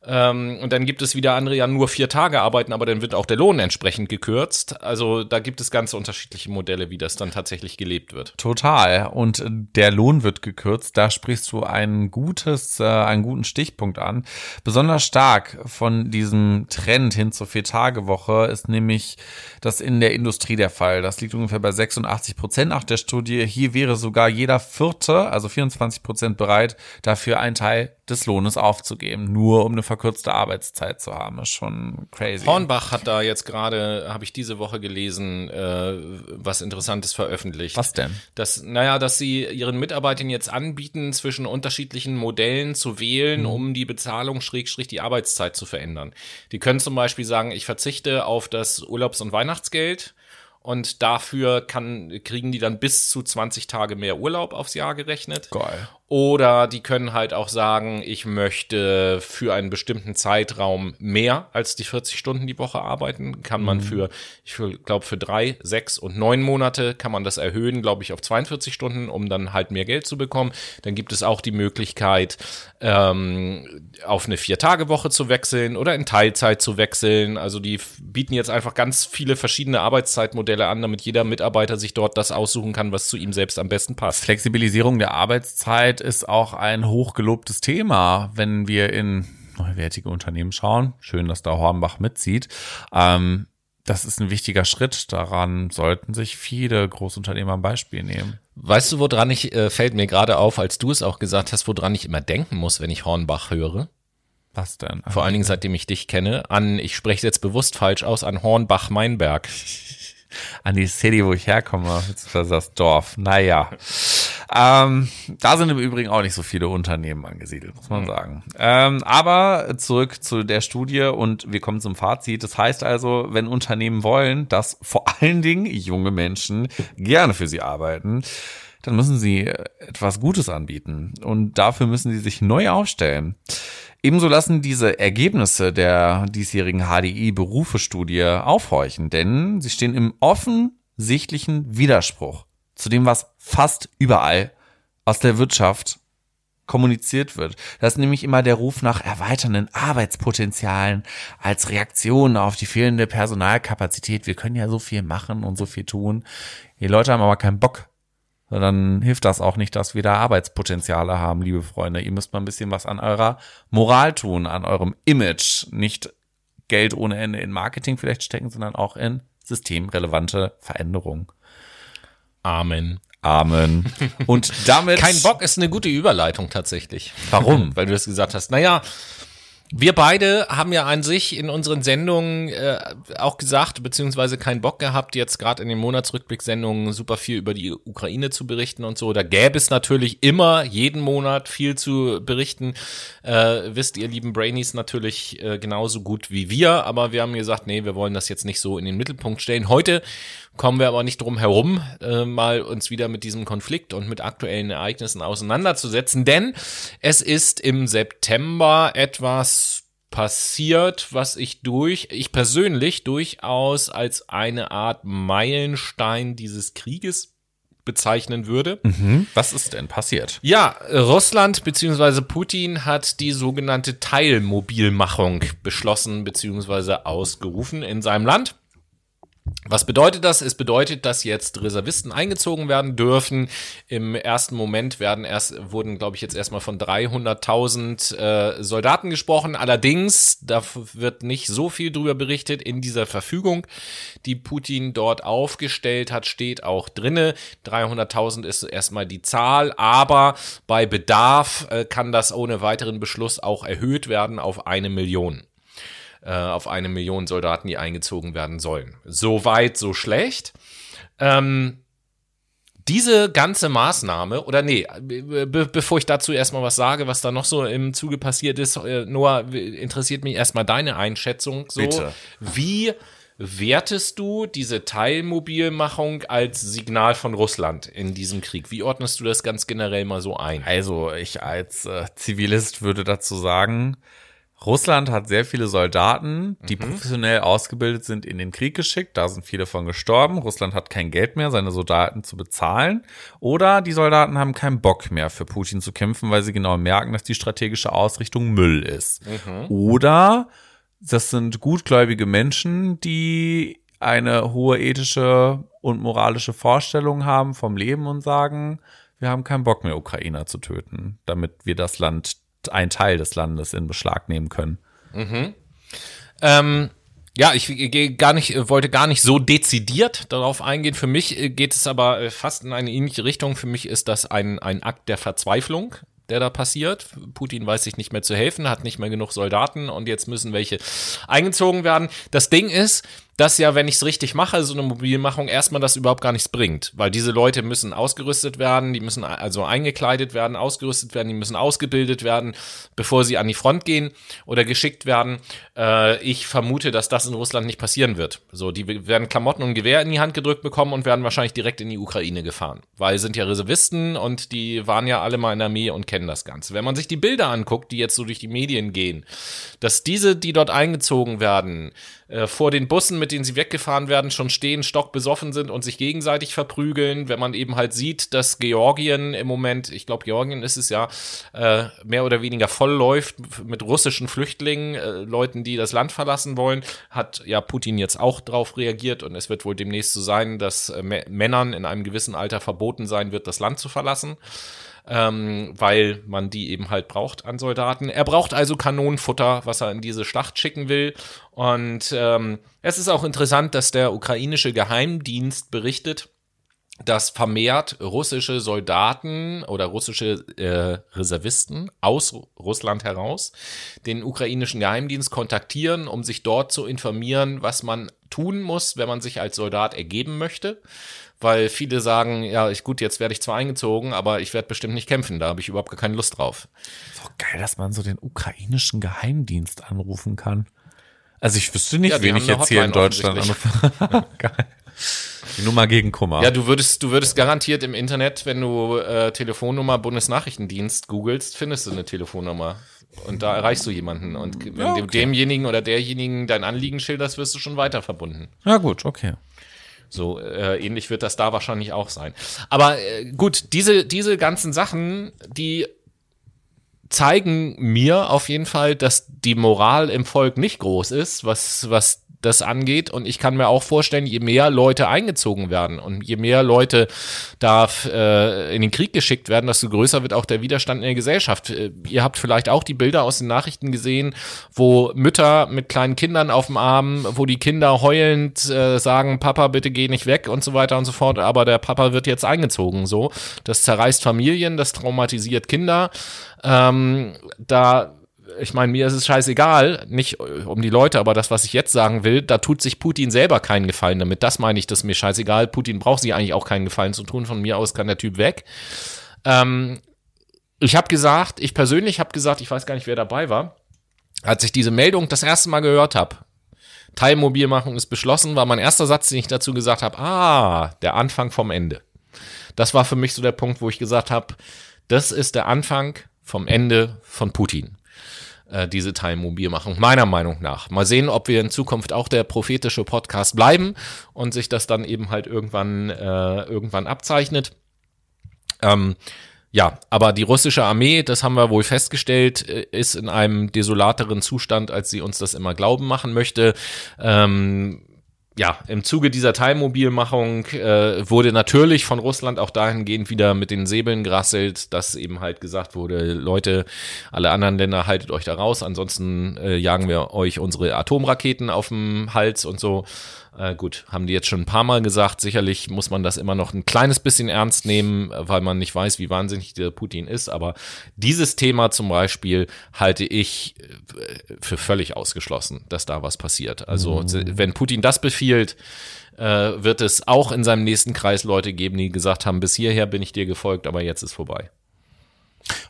Ähm, und dann gibt es wieder andere, ja nur vier Tage arbeiten, aber dann wird auch der Lohn entsprechend gekürzt. Also da gibt es ganz unterschiedliche Modelle, wie das dann tatsächlich gelebt wird. Total. Und der Lohn wird gekürzt. Da sprichst du ein gutes, äh, einen guten Stichpunkt an. Besonders stark von diesem Trend hin zur Vier-Tage-Woche ist nämlich das in der Industrie der Fall. Das liegt ungefähr bei 86 Prozent nach der Studie. Hier wäre sogar jeder Vierte, also 24 Prozent bereit, dafür einen Teil des Lohnes aufzugeben, nur um eine verkürzte Arbeitszeit zu haben. Ist schon crazy. Hornbach hat da jetzt gerade, habe ich diese Woche gelesen, äh, was Interessantes veröffentlicht. Was denn? Das, naja, dass sie ihren Mitarbeitern jetzt anbieten, zwischen unterschiedlichen Modellen zu wählen, mhm. um die Bezahlung schrägstrich die Arbeitszeit zu verändern. Die können zum Beispiel sagen, ich verzichte auf das Urlaubs- und Weihnachtsgeld und dafür kann, kriegen die dann bis zu 20 Tage mehr Urlaub aufs Jahr gerechnet. Geil. Oder die können halt auch sagen, ich möchte für einen bestimmten Zeitraum mehr als die 40 Stunden die Woche arbeiten. Kann man mhm. für, ich glaube, für drei, sechs und neun Monate kann man das erhöhen, glaube ich, auf 42 Stunden, um dann halt mehr Geld zu bekommen. Dann gibt es auch die Möglichkeit, ähm, auf eine Vier-Tage-Woche zu wechseln oder in Teilzeit zu wechseln. Also die bieten jetzt einfach ganz viele verschiedene Arbeitszeitmodelle an, damit jeder Mitarbeiter sich dort das aussuchen kann, was zu ihm selbst am besten passt. Flexibilisierung der Arbeitszeit Sicherheit ist auch ein hochgelobtes Thema, wenn wir in neuwertige Unternehmen schauen. Schön, dass da Hornbach mitzieht. Ähm, das ist ein wichtiger Schritt. Daran sollten sich viele Großunternehmer ein Beispiel nehmen. Weißt du, woran ich, äh, fällt mir gerade auf, als du es auch gesagt hast, woran ich immer denken muss, wenn ich Hornbach höre? Was denn? Vor allen Dingen, seitdem ich dich kenne, an, ich spreche jetzt bewusst falsch aus, an Hornbach-Meinberg. an die City, wo ich herkomme, beziehungsweise das Dorf. Naja. Ähm, da sind im Übrigen auch nicht so viele Unternehmen angesiedelt, muss man sagen. Ähm, aber zurück zu der Studie und wir kommen zum Fazit. Das heißt also, wenn Unternehmen wollen, dass vor allen Dingen junge Menschen gerne für sie arbeiten, dann müssen sie etwas Gutes anbieten. Und dafür müssen sie sich neu aufstellen. Ebenso lassen diese Ergebnisse der diesjährigen HDI-Berufe-Studie aufhorchen, denn sie stehen im offensichtlichen Widerspruch zu dem, was fast überall aus der Wirtschaft kommuniziert wird. Das ist nämlich immer der Ruf nach erweiternden Arbeitspotenzialen als Reaktion auf die fehlende Personalkapazität. Wir können ja so viel machen und so viel tun. Die Leute haben aber keinen Bock. Dann hilft das auch nicht, dass wir da Arbeitspotenziale haben, liebe Freunde. Ihr müsst mal ein bisschen was an eurer Moral tun, an eurem Image. Nicht Geld ohne Ende in Marketing vielleicht stecken, sondern auch in systemrelevante Veränderungen. Amen. Amen. [laughs] Und damit. Kein Bock ist eine gute Überleitung tatsächlich. Warum? [laughs] Weil du das gesagt hast. Naja, wir beide haben ja an sich in unseren Sendungen äh, auch gesagt, beziehungsweise keinen Bock gehabt, jetzt gerade in den Monatsrückblick-Sendungen super viel über die Ukraine zu berichten und so. Da gäbe es natürlich immer jeden Monat viel zu berichten. Äh, wisst ihr, lieben Brainies, natürlich äh, genauso gut wie wir, aber wir haben gesagt, nee, wir wollen das jetzt nicht so in den Mittelpunkt stellen. Heute kommen wir aber nicht drum herum, äh, mal uns wieder mit diesem Konflikt und mit aktuellen Ereignissen auseinanderzusetzen, denn es ist im September etwas passiert, was ich durch, ich persönlich durchaus als eine Art Meilenstein dieses Krieges bezeichnen würde. Mhm. Was ist denn passiert? Ja, Russland bzw. Putin hat die sogenannte Teilmobilmachung beschlossen bzw. ausgerufen in seinem Land. Was bedeutet das? Es bedeutet, dass jetzt Reservisten eingezogen werden dürfen. Im ersten Moment werden erst, wurden, glaube ich, jetzt erstmal von 300.000 äh, Soldaten gesprochen. Allerdings, da wird nicht so viel drüber berichtet. In dieser Verfügung, die Putin dort aufgestellt hat, steht auch drinne. 300.000 ist erstmal die Zahl, aber bei Bedarf äh, kann das ohne weiteren Beschluss auch erhöht werden auf eine Million. Äh, auf eine Million Soldaten, die eingezogen werden sollen. So weit, so schlecht. Ähm, diese ganze Maßnahme, oder nee, be bevor ich dazu erstmal was sage, was da noch so im Zuge passiert ist, äh, Noah, interessiert mich erstmal deine Einschätzung. So, Bitte. wie wertest du diese Teilmobilmachung als Signal von Russland in diesem Krieg? Wie ordnest du das ganz generell mal so ein? Also, ich als äh, Zivilist würde dazu sagen, Russland hat sehr viele Soldaten, die mhm. professionell ausgebildet sind, in den Krieg geschickt. Da sind viele von gestorben. Russland hat kein Geld mehr, seine Soldaten zu bezahlen. Oder die Soldaten haben keinen Bock mehr für Putin zu kämpfen, weil sie genau merken, dass die strategische Ausrichtung Müll ist. Mhm. Oder das sind gutgläubige Menschen, die eine hohe ethische und moralische Vorstellung haben vom Leben und sagen, wir haben keinen Bock mehr, Ukrainer zu töten, damit wir das Land ein Teil des Landes in Beschlag nehmen können. Mhm. Ähm, ja, ich gar nicht, wollte gar nicht so dezidiert darauf eingehen. Für mich geht es aber äh, fast in eine ähnliche Richtung. Für mich ist das ein, ein Akt der Verzweiflung der da passiert. Putin weiß sich nicht mehr zu helfen, hat nicht mehr genug Soldaten und jetzt müssen welche eingezogen werden. Das Ding ist, dass ja, wenn ich es richtig mache, so eine Mobilmachung, erstmal das überhaupt gar nichts bringt. Weil diese Leute müssen ausgerüstet werden, die müssen also eingekleidet werden, ausgerüstet werden, die müssen ausgebildet werden, bevor sie an die Front gehen oder geschickt werden. Äh, ich vermute, dass das in Russland nicht passieren wird. So, die werden Klamotten und Gewehr in die Hand gedrückt bekommen und werden wahrscheinlich direkt in die Ukraine gefahren. Weil sind ja Reservisten und die waren ja alle mal in der Armee und kennen das Ganze. Wenn man sich die Bilder anguckt, die jetzt so durch die Medien gehen, dass diese, die dort eingezogen werden, äh, vor den Bussen, mit denen sie weggefahren werden, schon stehen, stockbesoffen sind und sich gegenseitig verprügeln. Wenn man eben halt sieht, dass Georgien im Moment, ich glaube, Georgien ist es ja, äh, mehr oder weniger voll läuft mit russischen Flüchtlingen, äh, Leuten, die das Land verlassen wollen, hat ja Putin jetzt auch drauf reagiert und es wird wohl demnächst so sein, dass äh, Männern in einem gewissen Alter verboten sein wird, das Land zu verlassen ähm, weil man die eben halt braucht an Soldaten. Er braucht also Kanonenfutter, was er in diese Schlacht schicken will. Und ähm, es ist auch interessant, dass der ukrainische Geheimdienst berichtet, dass vermehrt russische Soldaten oder russische äh, Reservisten aus Russland heraus den ukrainischen Geheimdienst kontaktieren, um sich dort zu informieren, was man tun muss, wenn man sich als Soldat ergeben möchte. Weil viele sagen, ja, ich gut, jetzt werde ich zwar eingezogen, aber ich werde bestimmt nicht kämpfen, da habe ich überhaupt gar keine Lust drauf. Doch geil, dass man so den ukrainischen Geheimdienst anrufen kann. Also ich wüsste nicht, ja, wen ich jetzt hier in Deutschland anrufe. [laughs] [laughs] geil. Die Nummer gegen Kummer. Ja, du würdest, du würdest garantiert im Internet, wenn du äh, Telefonnummer Bundesnachrichtendienst googelst, findest du eine Telefonnummer. Und da erreichst du jemanden. Und wenn ja, okay. du demjenigen oder derjenigen dein Anliegen schilderst, wirst du schon weiter verbunden. Ja, gut, okay. So äh, ähnlich wird das da wahrscheinlich auch sein. Aber äh, gut, diese, diese ganzen Sachen, die zeigen mir auf jeden Fall, dass die Moral im Volk nicht groß ist, was, was das angeht. Und ich kann mir auch vorstellen, je mehr Leute eingezogen werden und je mehr Leute da äh, in den Krieg geschickt werden, desto größer wird auch der Widerstand in der Gesellschaft. Äh, ihr habt vielleicht auch die Bilder aus den Nachrichten gesehen, wo Mütter mit kleinen Kindern auf dem Arm, wo die Kinder heulend äh, sagen, Papa, bitte geh nicht weg und so weiter und so fort. Aber der Papa wird jetzt eingezogen. So, das zerreißt Familien, das traumatisiert Kinder. Ähm, da ich meine, mir ist es scheißegal, nicht um die Leute, aber das, was ich jetzt sagen will, da tut sich Putin selber keinen Gefallen damit. Das meine ich, das ist mir scheißegal. Putin braucht sich eigentlich auch keinen Gefallen zu tun. Von mir aus kann der Typ weg. Ähm, ich habe gesagt, ich persönlich habe gesagt, ich weiß gar nicht, wer dabei war, als ich diese Meldung das erste Mal gehört habe. Teilmobilmachung ist beschlossen, war mein erster Satz, den ich dazu gesagt habe, ah, der Anfang vom Ende. Das war für mich so der Punkt, wo ich gesagt habe, das ist der Anfang vom Ende von Putin äh, diese Teilmobilmachung, meiner Meinung nach. Mal sehen, ob wir in Zukunft auch der prophetische Podcast bleiben und sich das dann eben halt irgendwann, äh, irgendwann abzeichnet. Ähm, ja, aber die russische Armee, das haben wir wohl festgestellt, äh, ist in einem desolateren Zustand, als sie uns das immer glauben machen möchte. Ähm, ja, im Zuge dieser Teilmobilmachung äh, wurde natürlich von Russland auch dahingehend wieder mit den Säbeln gerasselt, dass eben halt gesagt wurde, Leute, alle anderen Länder haltet euch da raus, ansonsten äh, jagen wir euch unsere Atomraketen auf dem Hals und so. Äh, gut, haben die jetzt schon ein paar Mal gesagt. Sicherlich muss man das immer noch ein kleines bisschen ernst nehmen, weil man nicht weiß, wie wahnsinnig der Putin ist. Aber dieses Thema zum Beispiel halte ich äh, für völlig ausgeschlossen, dass da was passiert. Also mhm. wenn Putin das befiehlt, äh, wird es auch in seinem nächsten Kreis Leute geben, die gesagt haben, bis hierher bin ich dir gefolgt, aber jetzt ist vorbei.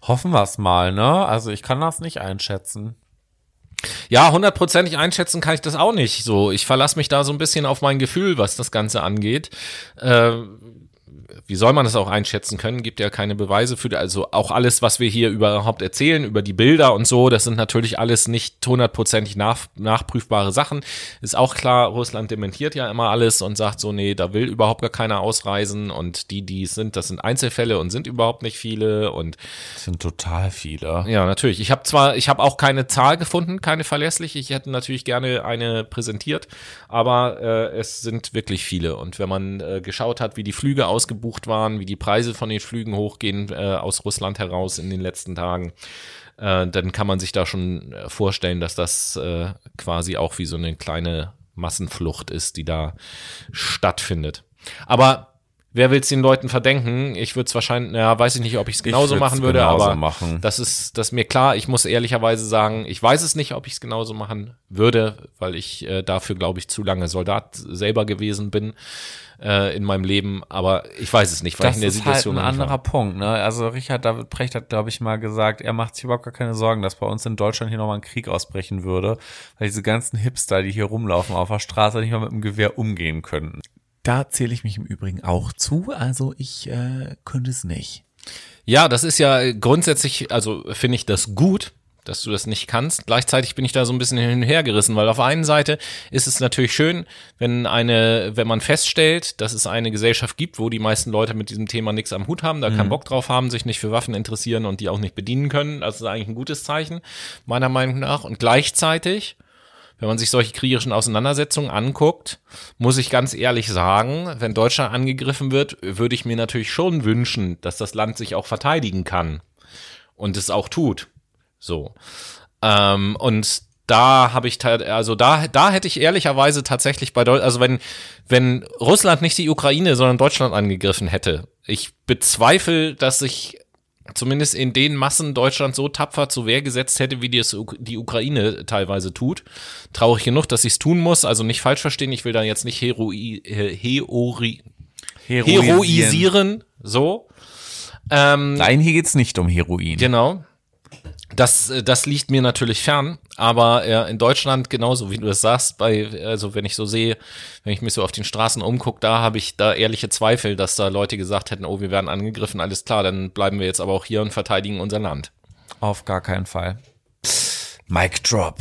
Hoffen wir es mal, ne? Also ich kann das nicht einschätzen. Ja, hundertprozentig einschätzen kann ich das auch nicht. So, ich verlasse mich da so ein bisschen auf mein Gefühl, was das Ganze angeht. Äh, wie soll man das auch einschätzen können? Gibt ja keine Beweise für, also auch alles, was wir hier überhaupt erzählen, über die Bilder und so, das sind natürlich alles nicht hundertprozentig nach, nachprüfbare Sachen. Ist auch klar, Russland dementiert ja immer alles und sagt so, nee, da will überhaupt gar keiner ausreisen und die, die es sind, das sind Einzelfälle und sind überhaupt nicht viele und das sind total viele. Ja, natürlich. Ich habe zwar, ich habe auch keine Zahl gefunden, keine verlässliche. Ich hätte natürlich gerne eine präsentiert, aber äh, es sind wirklich viele und wenn man äh, geschaut hat, wie die Flüge ausgebucht gebucht waren, wie die Preise von den Flügen hochgehen äh, aus Russland heraus in den letzten Tagen, äh, dann kann man sich da schon äh, vorstellen, dass das äh, quasi auch wie so eine kleine Massenflucht ist, die da stattfindet. Aber wer will es den Leuten verdenken? Ich würde es wahrscheinlich, ja, weiß ich nicht, ob ich es genauso machen würde, aber machen. das ist das ist mir klar. Ich muss ehrlicherweise sagen, ich weiß es nicht, ob ich es genauso machen würde, weil ich äh, dafür, glaube ich, zu lange Soldat selber gewesen bin äh, in meinem Leben, aber ich weiß es nicht, weil das ich in der Situation ist halt ein anderer. Punkt. Ne? Also Richard David Precht hat, glaube ich, mal gesagt, er macht sich überhaupt gar keine Sorgen, dass bei uns in Deutschland hier nochmal ein Krieg ausbrechen würde, weil diese ganzen Hipster, die hier rumlaufen auf der Straße, nicht mal mit dem Gewehr umgehen könnten. Da zähle ich mich im Übrigen auch zu, also ich äh, könnte es nicht. Ja, das ist ja grundsätzlich, also finde ich das gut, dass du das nicht kannst. Gleichzeitig bin ich da so ein bisschen hin und her gerissen, weil auf einen Seite ist es natürlich schön, wenn eine, wenn man feststellt, dass es eine Gesellschaft gibt, wo die meisten Leute mit diesem Thema nichts am Hut haben, da mhm. keinen Bock drauf haben, sich nicht für Waffen interessieren und die auch nicht bedienen können. Das ist eigentlich ein gutes Zeichen, meiner Meinung nach. Und gleichzeitig, wenn man sich solche kriegerischen Auseinandersetzungen anguckt, muss ich ganz ehrlich sagen, wenn Deutschland angegriffen wird, würde ich mir natürlich schon wünschen, dass das Land sich auch verteidigen kann und es auch tut. So. Ähm, und da habe ich also da da hätte ich ehrlicherweise tatsächlich bei Deutschland, also wenn wenn Russland nicht die Ukraine, sondern Deutschland angegriffen hätte, ich bezweifle, dass sich zumindest in den Massen Deutschland so tapfer zur Wehr gesetzt hätte, wie die es die Ukraine teilweise tut. Traurig genug, dass sie es tun muss, also nicht falsch verstehen, ich will da jetzt nicht heroi, heori, heroisieren. heroisieren, so. Ähm, Nein, hier geht's nicht um Heroin. Genau. Das, das liegt mir natürlich fern, aber äh, in Deutschland genauso, wie du das sagst, bei, also wenn ich so sehe, wenn ich mich so auf den Straßen umgucke, da habe ich da ehrliche Zweifel, dass da Leute gesagt hätten, oh, wir werden angegriffen, alles klar, dann bleiben wir jetzt aber auch hier und verteidigen unser Land. Auf gar keinen Fall. Mic Drop.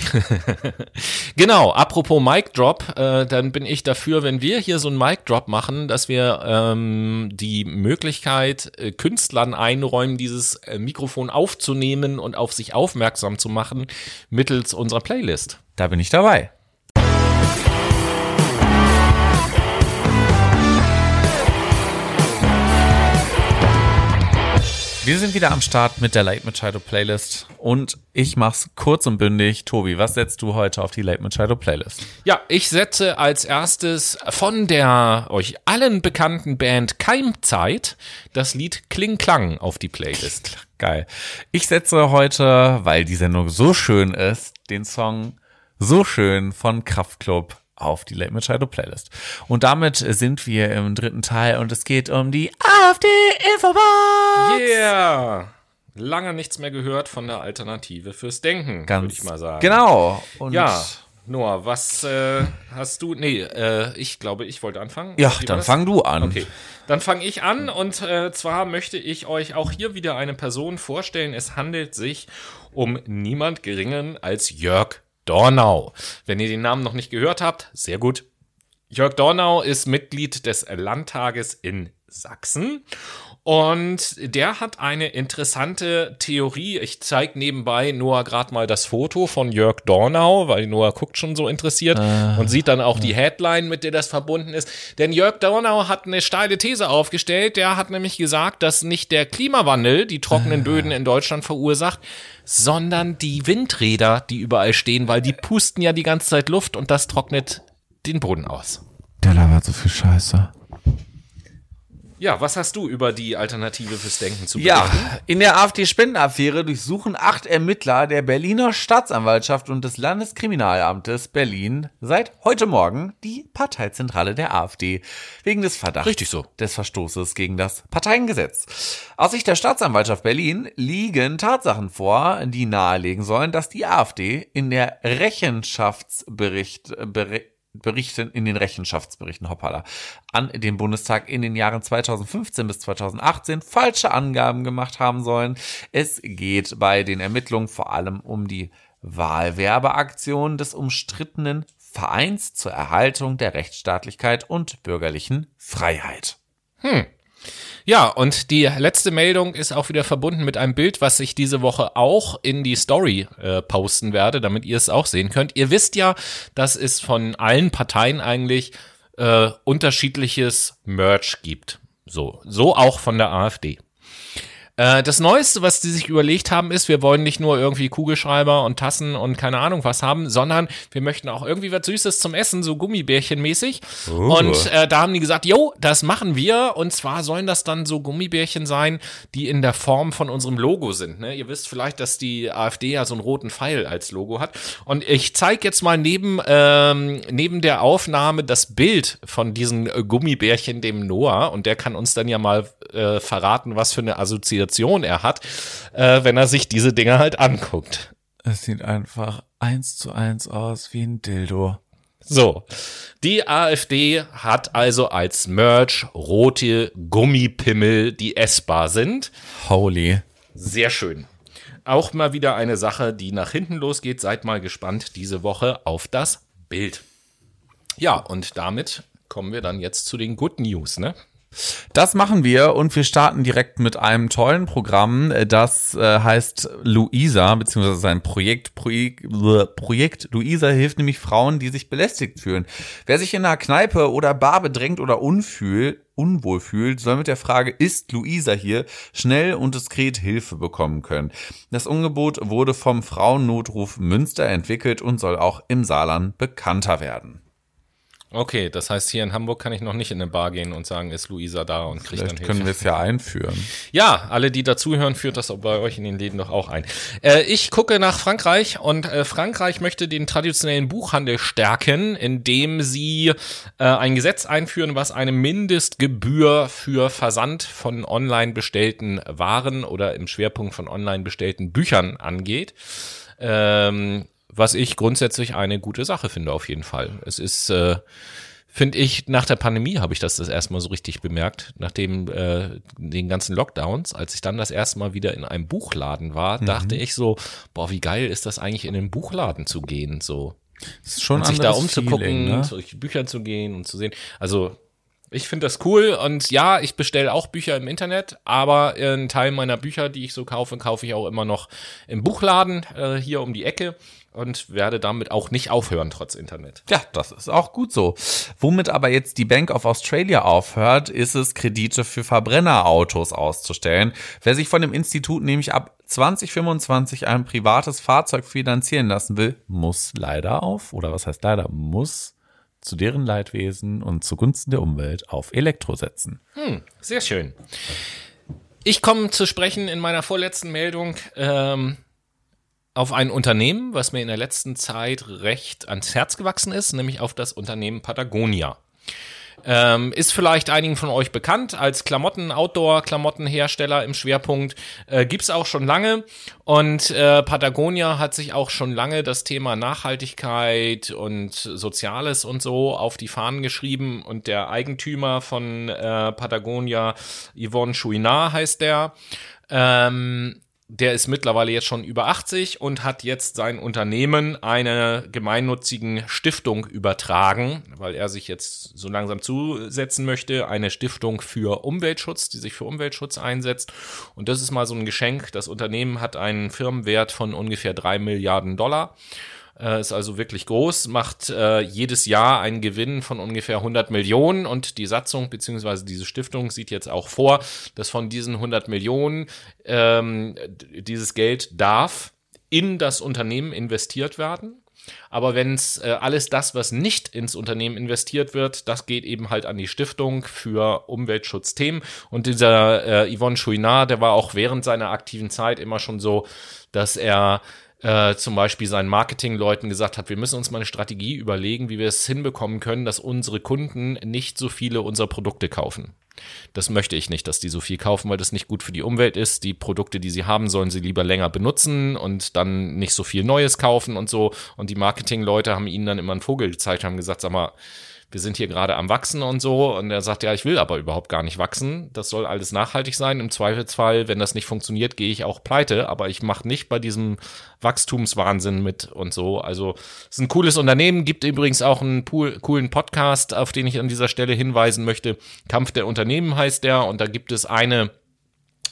[laughs] genau, apropos Mic Drop, äh, dann bin ich dafür, wenn wir hier so einen Mic Drop machen, dass wir ähm, die Möglichkeit äh, Künstlern einräumen, dieses äh, Mikrofon aufzunehmen und auf sich aufmerksam zu machen mittels unserer Playlist. Da bin ich dabei. Wir sind wieder am Start mit der Late Machado Playlist und ich mach's kurz und bündig. Tobi, was setzt du heute auf die Late Machado Playlist? Ja, ich setze als erstes von der euch allen bekannten Band Keimzeit das Lied Kling Klang auf die Playlist. Geil. Ich setze heute, weil die Sendung so schön ist, den Song So schön von Kraftklub auf die Late Machado Playlist. Und damit sind wir im dritten Teil und es geht um die AfD-Infobox. Yeah! Lange nichts mehr gehört von der Alternative fürs Denken, würde ich mal sagen. Genau. Und ja. Noah, was äh, hast du? Nee, äh, ich glaube, ich wollte anfangen. Ja, dann fang du an. Okay, dann fange ich an und äh, zwar möchte ich euch auch hier wieder eine Person vorstellen. Es handelt sich um niemand geringen als Jörg Dornau. Wenn ihr den Namen noch nicht gehört habt, sehr gut. Jörg Dornau ist Mitglied des Landtages in Sachsen und der hat eine interessante Theorie. Ich zeige nebenbei Noah gerade mal das Foto von Jörg Dornau, weil Noah guckt schon so interessiert äh, und sieht dann auch die Headline, mit der das verbunden ist. Denn Jörg Dornau hat eine steile These aufgestellt. Der hat nämlich gesagt, dass nicht der Klimawandel die trockenen Böden in Deutschland verursacht, sondern die Windräder, die überall stehen, weil die pusten ja die ganze Zeit Luft und das trocknet den Boden aus. Der labert so viel Scheiße. Ja, was hast du über die Alternative fürs Denken zu berichten? Ja, in der AfD-Spendenaffäre durchsuchen acht Ermittler der Berliner Staatsanwaltschaft und des Landeskriminalamtes Berlin seit heute Morgen die Parteizentrale der AfD wegen des Verdachts Richtig so. des Verstoßes gegen das Parteiengesetz. Aus Sicht der Staatsanwaltschaft Berlin liegen Tatsachen vor, die nahelegen sollen, dass die AfD in der Rechenschaftsbericht Bericht, Berichten in den Rechenschaftsberichten hoppala, an den Bundestag in den Jahren 2015 bis 2018 falsche Angaben gemacht haben sollen. Es geht bei den Ermittlungen vor allem um die Wahlwerbeaktion des umstrittenen Vereins zur Erhaltung der Rechtsstaatlichkeit und bürgerlichen Freiheit. Hm. Ja, und die letzte Meldung ist auch wieder verbunden mit einem Bild, was ich diese Woche auch in die Story äh, posten werde, damit ihr es auch sehen könnt. Ihr wisst ja, dass es von allen Parteien eigentlich äh, unterschiedliches Merch gibt. So, so auch von der AfD. Äh, das Neueste, was die sich überlegt haben, ist, wir wollen nicht nur irgendwie Kugelschreiber und Tassen und keine Ahnung was haben, sondern wir möchten auch irgendwie was Süßes zum Essen, so Gummibärchen-mäßig. Oh. Und äh, da haben die gesagt, jo, das machen wir. Und zwar sollen das dann so Gummibärchen sein, die in der Form von unserem Logo sind. Ne? Ihr wisst vielleicht, dass die AfD ja so einen roten Pfeil als Logo hat. Und ich zeige jetzt mal neben, ähm, neben der Aufnahme das Bild von diesen Gummibärchen dem Noah. Und der kann uns dann ja mal äh, verraten, was für eine Assoziation er hat, äh, wenn er sich diese Dinge halt anguckt. Es sieht einfach eins zu eins aus wie ein Dildo. So, die AfD hat also als Merch rote Gummipimmel, die essbar sind. Holy. Sehr schön. Auch mal wieder eine Sache, die nach hinten losgeht. Seid mal gespannt diese Woche auf das Bild. Ja, und damit kommen wir dann jetzt zu den Good News, ne? Das machen wir und wir starten direkt mit einem tollen Programm, das äh, heißt Luisa, beziehungsweise sein Projekt, Projekt, Projekt Luisa hilft nämlich Frauen, die sich belästigt fühlen. Wer sich in einer Kneipe oder Bar bedrängt oder unfühl, unwohl fühlt, soll mit der Frage, ist Luisa hier, schnell und diskret Hilfe bekommen können. Das Angebot wurde vom Frauennotruf Münster entwickelt und soll auch im Saarland bekannter werden. Okay, das heißt, hier in Hamburg kann ich noch nicht in eine Bar gehen und sagen, ist Luisa da und kriegt dann Hilfe. können wir es ja einführen. Ja, alle, die dazuhören, führt das bei euch in den Läden doch auch ein. Äh, ich gucke nach Frankreich und äh, Frankreich möchte den traditionellen Buchhandel stärken, indem sie äh, ein Gesetz einführen, was eine Mindestgebühr für Versand von online bestellten Waren oder im Schwerpunkt von online bestellten Büchern angeht. Ähm, was ich grundsätzlich eine gute Sache finde, auf jeden Fall. Es ist, äh, finde ich, nach der Pandemie habe ich das das erste Mal so richtig bemerkt, nachdem äh, den ganzen Lockdowns, als ich dann das erste Mal wieder in einem Buchladen war, mhm. dachte ich so, boah, wie geil ist das eigentlich in den Buchladen zu gehen, so. Das ist schon und sich da umzugucken, Feeling, ne? durch Bücher zu gehen und zu sehen. Also ich finde das cool und ja, ich bestelle auch Bücher im Internet, aber ein Teil meiner Bücher, die ich so kaufe, kaufe ich auch immer noch im Buchladen äh, hier um die Ecke und werde damit auch nicht aufhören, trotz Internet. Ja, das ist auch gut so. Womit aber jetzt die Bank of Australia aufhört, ist es, Kredite für Verbrennerautos auszustellen. Wer sich von dem Institut nämlich ab 2025 ein privates Fahrzeug finanzieren lassen will, muss leider auf, oder was heißt leider, muss zu deren Leidwesen und zugunsten der Umwelt auf Elektro setzen. Hm, sehr schön. Ich komme zu sprechen in meiner vorletzten Meldung. Ähm, auf ein Unternehmen, was mir in der letzten Zeit recht ans Herz gewachsen ist, nämlich auf das Unternehmen Patagonia. Ähm, ist vielleicht einigen von euch bekannt als Klamotten, Outdoor-Klamottenhersteller im Schwerpunkt. Äh, gibt's auch schon lange. Und äh, Patagonia hat sich auch schon lange das Thema Nachhaltigkeit und Soziales und so auf die Fahnen geschrieben. Und der Eigentümer von äh, Patagonia, Yvonne Chouinard heißt der, ähm, der ist mittlerweile jetzt schon über 80 und hat jetzt sein Unternehmen einer gemeinnützigen Stiftung übertragen, weil er sich jetzt so langsam zusetzen möchte, eine Stiftung für Umweltschutz, die sich für Umweltschutz einsetzt. Und das ist mal so ein Geschenk. Das Unternehmen hat einen Firmenwert von ungefähr drei Milliarden Dollar äh, ist also wirklich groß, macht äh, jedes Jahr einen Gewinn von ungefähr 100 Millionen und die Satzung beziehungsweise diese Stiftung sieht jetzt auch vor, dass von diesen 100 Millionen ähm, dieses Geld darf in das Unternehmen investiert werden. Aber wenn es äh, alles das, was nicht ins Unternehmen investiert wird, das geht eben halt an die Stiftung für Umweltschutzthemen. Und dieser äh, Yvonne Chouinard, der war auch während seiner aktiven Zeit immer schon so, dass er äh, zum Beispiel seinen Marketingleuten gesagt hat, wir müssen uns mal eine Strategie überlegen, wie wir es hinbekommen können, dass unsere Kunden nicht so viele unserer Produkte kaufen. Das möchte ich nicht, dass die so viel kaufen, weil das nicht gut für die Umwelt ist. Die Produkte, die sie haben, sollen sie lieber länger benutzen und dann nicht so viel Neues kaufen und so. Und die Marketingleute haben ihnen dann immer einen Vogel gezeigt, haben gesagt, sag mal, wir sind hier gerade am Wachsen und so. Und er sagt, ja, ich will aber überhaupt gar nicht wachsen. Das soll alles nachhaltig sein. Im Zweifelsfall, wenn das nicht funktioniert, gehe ich auch pleite. Aber ich mache nicht bei diesem Wachstumswahnsinn mit und so. Also es ist ein cooles Unternehmen. Gibt übrigens auch einen pool, coolen Podcast, auf den ich an dieser Stelle hinweisen möchte. Kampf der Unternehmen heißt der. Und da gibt es eine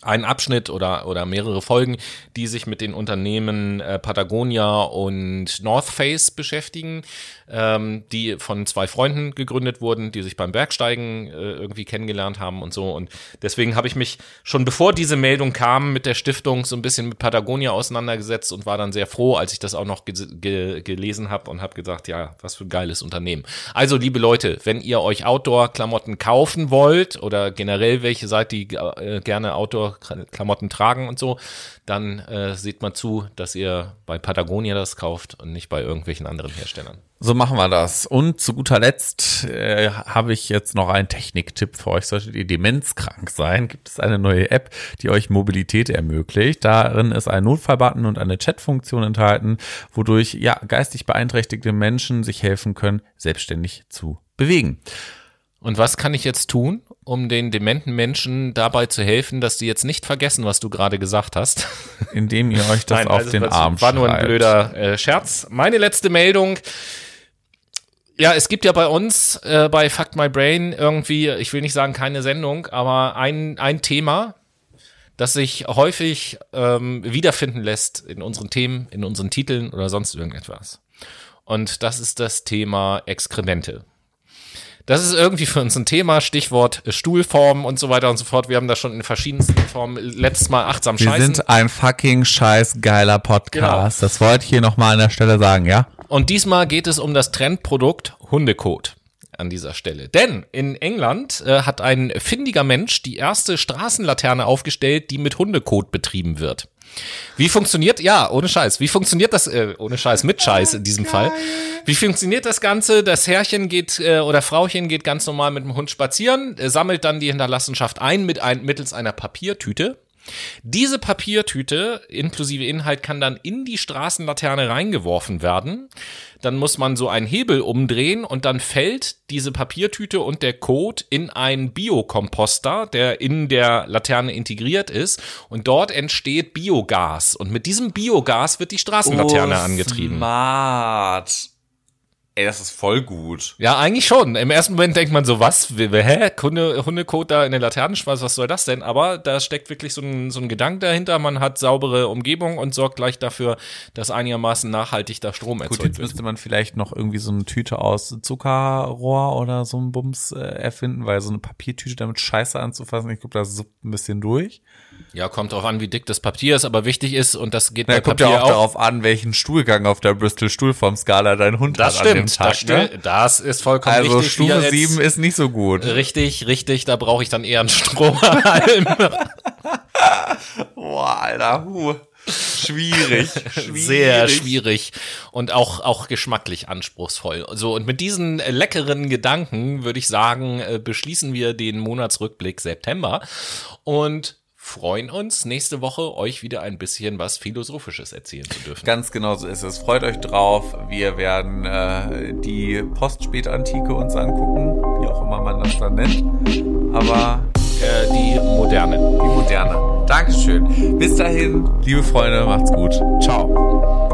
ein Abschnitt oder, oder mehrere Folgen, die sich mit den Unternehmen äh, Patagonia und North Face beschäftigen, ähm, die von zwei Freunden gegründet wurden, die sich beim Bergsteigen äh, irgendwie kennengelernt haben und so. Und deswegen habe ich mich schon bevor diese Meldung kam mit der Stiftung so ein bisschen mit Patagonia auseinandergesetzt und war dann sehr froh, als ich das auch noch ge ge gelesen habe und habe gesagt, ja, was für ein geiles Unternehmen. Also, liebe Leute, wenn ihr euch Outdoor-Klamotten kaufen wollt oder generell welche seid, die äh, gerne Outdoor Klamotten tragen und so, dann äh, seht mal zu, dass ihr bei Patagonia das kauft und nicht bei irgendwelchen anderen Herstellern. So machen wir das. Und zu guter Letzt äh, habe ich jetzt noch einen Techniktipp für euch. Solltet ihr demenzkrank sein, gibt es eine neue App, die euch Mobilität ermöglicht. Darin ist ein Notfallbutton und eine Chatfunktion enthalten, wodurch ja geistig beeinträchtigte Menschen sich helfen können, selbstständig zu bewegen. Und was kann ich jetzt tun, um den dementen Menschen dabei zu helfen, dass die jetzt nicht vergessen, was du gerade gesagt hast? [laughs] Indem ihr euch das Nein, auf also den Arm schreibt. War nur ein blöder äh, Scherz. Meine letzte Meldung Ja, es gibt ja bei uns, äh, bei Fuck My Brain irgendwie, ich will nicht sagen keine Sendung, aber ein, ein Thema, das sich häufig ähm, wiederfinden lässt in unseren Themen, in unseren Titeln oder sonst irgendetwas. Und das ist das Thema Exkremente. Das ist irgendwie für uns ein Thema, Stichwort Stuhlformen und so weiter und so fort. Wir haben das schon in verschiedensten Formen letztes Mal achtsam Wir scheißen. sind ein fucking scheiß geiler Podcast. Genau. Das wollte ich hier nochmal an der Stelle sagen, ja? Und diesmal geht es um das Trendprodukt Hundekot an dieser Stelle. Denn in England äh, hat ein findiger Mensch die erste Straßenlaterne aufgestellt, die mit Hundekot betrieben wird. Wie funktioniert, ja, ohne Scheiß, wie funktioniert das, äh, ohne Scheiß, mit Scheiß in diesem Fall. Wie funktioniert das Ganze? Das Herrchen geht äh, oder Frauchen geht ganz normal mit dem Hund spazieren, äh, sammelt dann die Hinterlassenschaft ein mit ein, mittels einer Papiertüte. Diese Papiertüte inklusive Inhalt kann dann in die Straßenlaterne reingeworfen werden. Dann muss man so einen Hebel umdrehen und dann fällt diese Papiertüte und der Code in einen Biokomposter, der in der Laterne integriert ist. Und dort entsteht Biogas. Und mit diesem Biogas wird die Straßenlaterne Oh, angetrieben. Smart. Ey, das ist voll gut. Ja, eigentlich schon. Im ersten Moment denkt man so, was? Wie- wie- Hä? Hunde, Hundekot da in der Laterne schmeißt, was soll das denn? Aber da steckt wirklich so ein, so ein Gedanke dahinter. Man hat saubere Umgebung und sorgt gleich dafür, dass einigermaßen nachhaltig da Strom Gut, erzeugt jetzt wird. müsste man vielleicht noch irgendwie so eine Tüte aus Zuckerrohr oder so ein Bums äh, erfinden, weil so eine Papiertüte damit scheiße anzufassen, ich glaube, das suppt ein bisschen durch. Ja, kommt drauf an, wie dick das Papier ist, aber wichtig ist, und das geht Na, bei kommt Papier ja auch, auch. darauf an, welchen Stuhlgang auf der Bristol Stuhlformskala dein Hund das hat an dem stimmt, Tag. das stimmt. Ne? Das ist vollkommen Also richtig. er Stufe jetzt- 7 ist nicht so gut. Richtig, richtig, da brauche ich dann eher einen Strohhalm. [laughs] Boah, Alter, huh. Schwierig, [laughs] schwierig. Sehr schwierig und auch, auch geschmacklich anspruchsvoll. So, und mit diesen leckeren Gedanken würde ich sagen, äh, beschließen wir den Monatsrückblick September und freuen uns, nächste Woche euch wieder ein bisschen was Philosophisches erzählen zu dürfen. Ganz genau so ist es. Freut euch drauf. Wir werden äh, die Postspätantike uns angucken, wie auch immer man das dann nennt. Aber Äh, die moderne. die moderne. Dankeschön. Bis dahin, liebe Freunde, macht's gut. Ciao.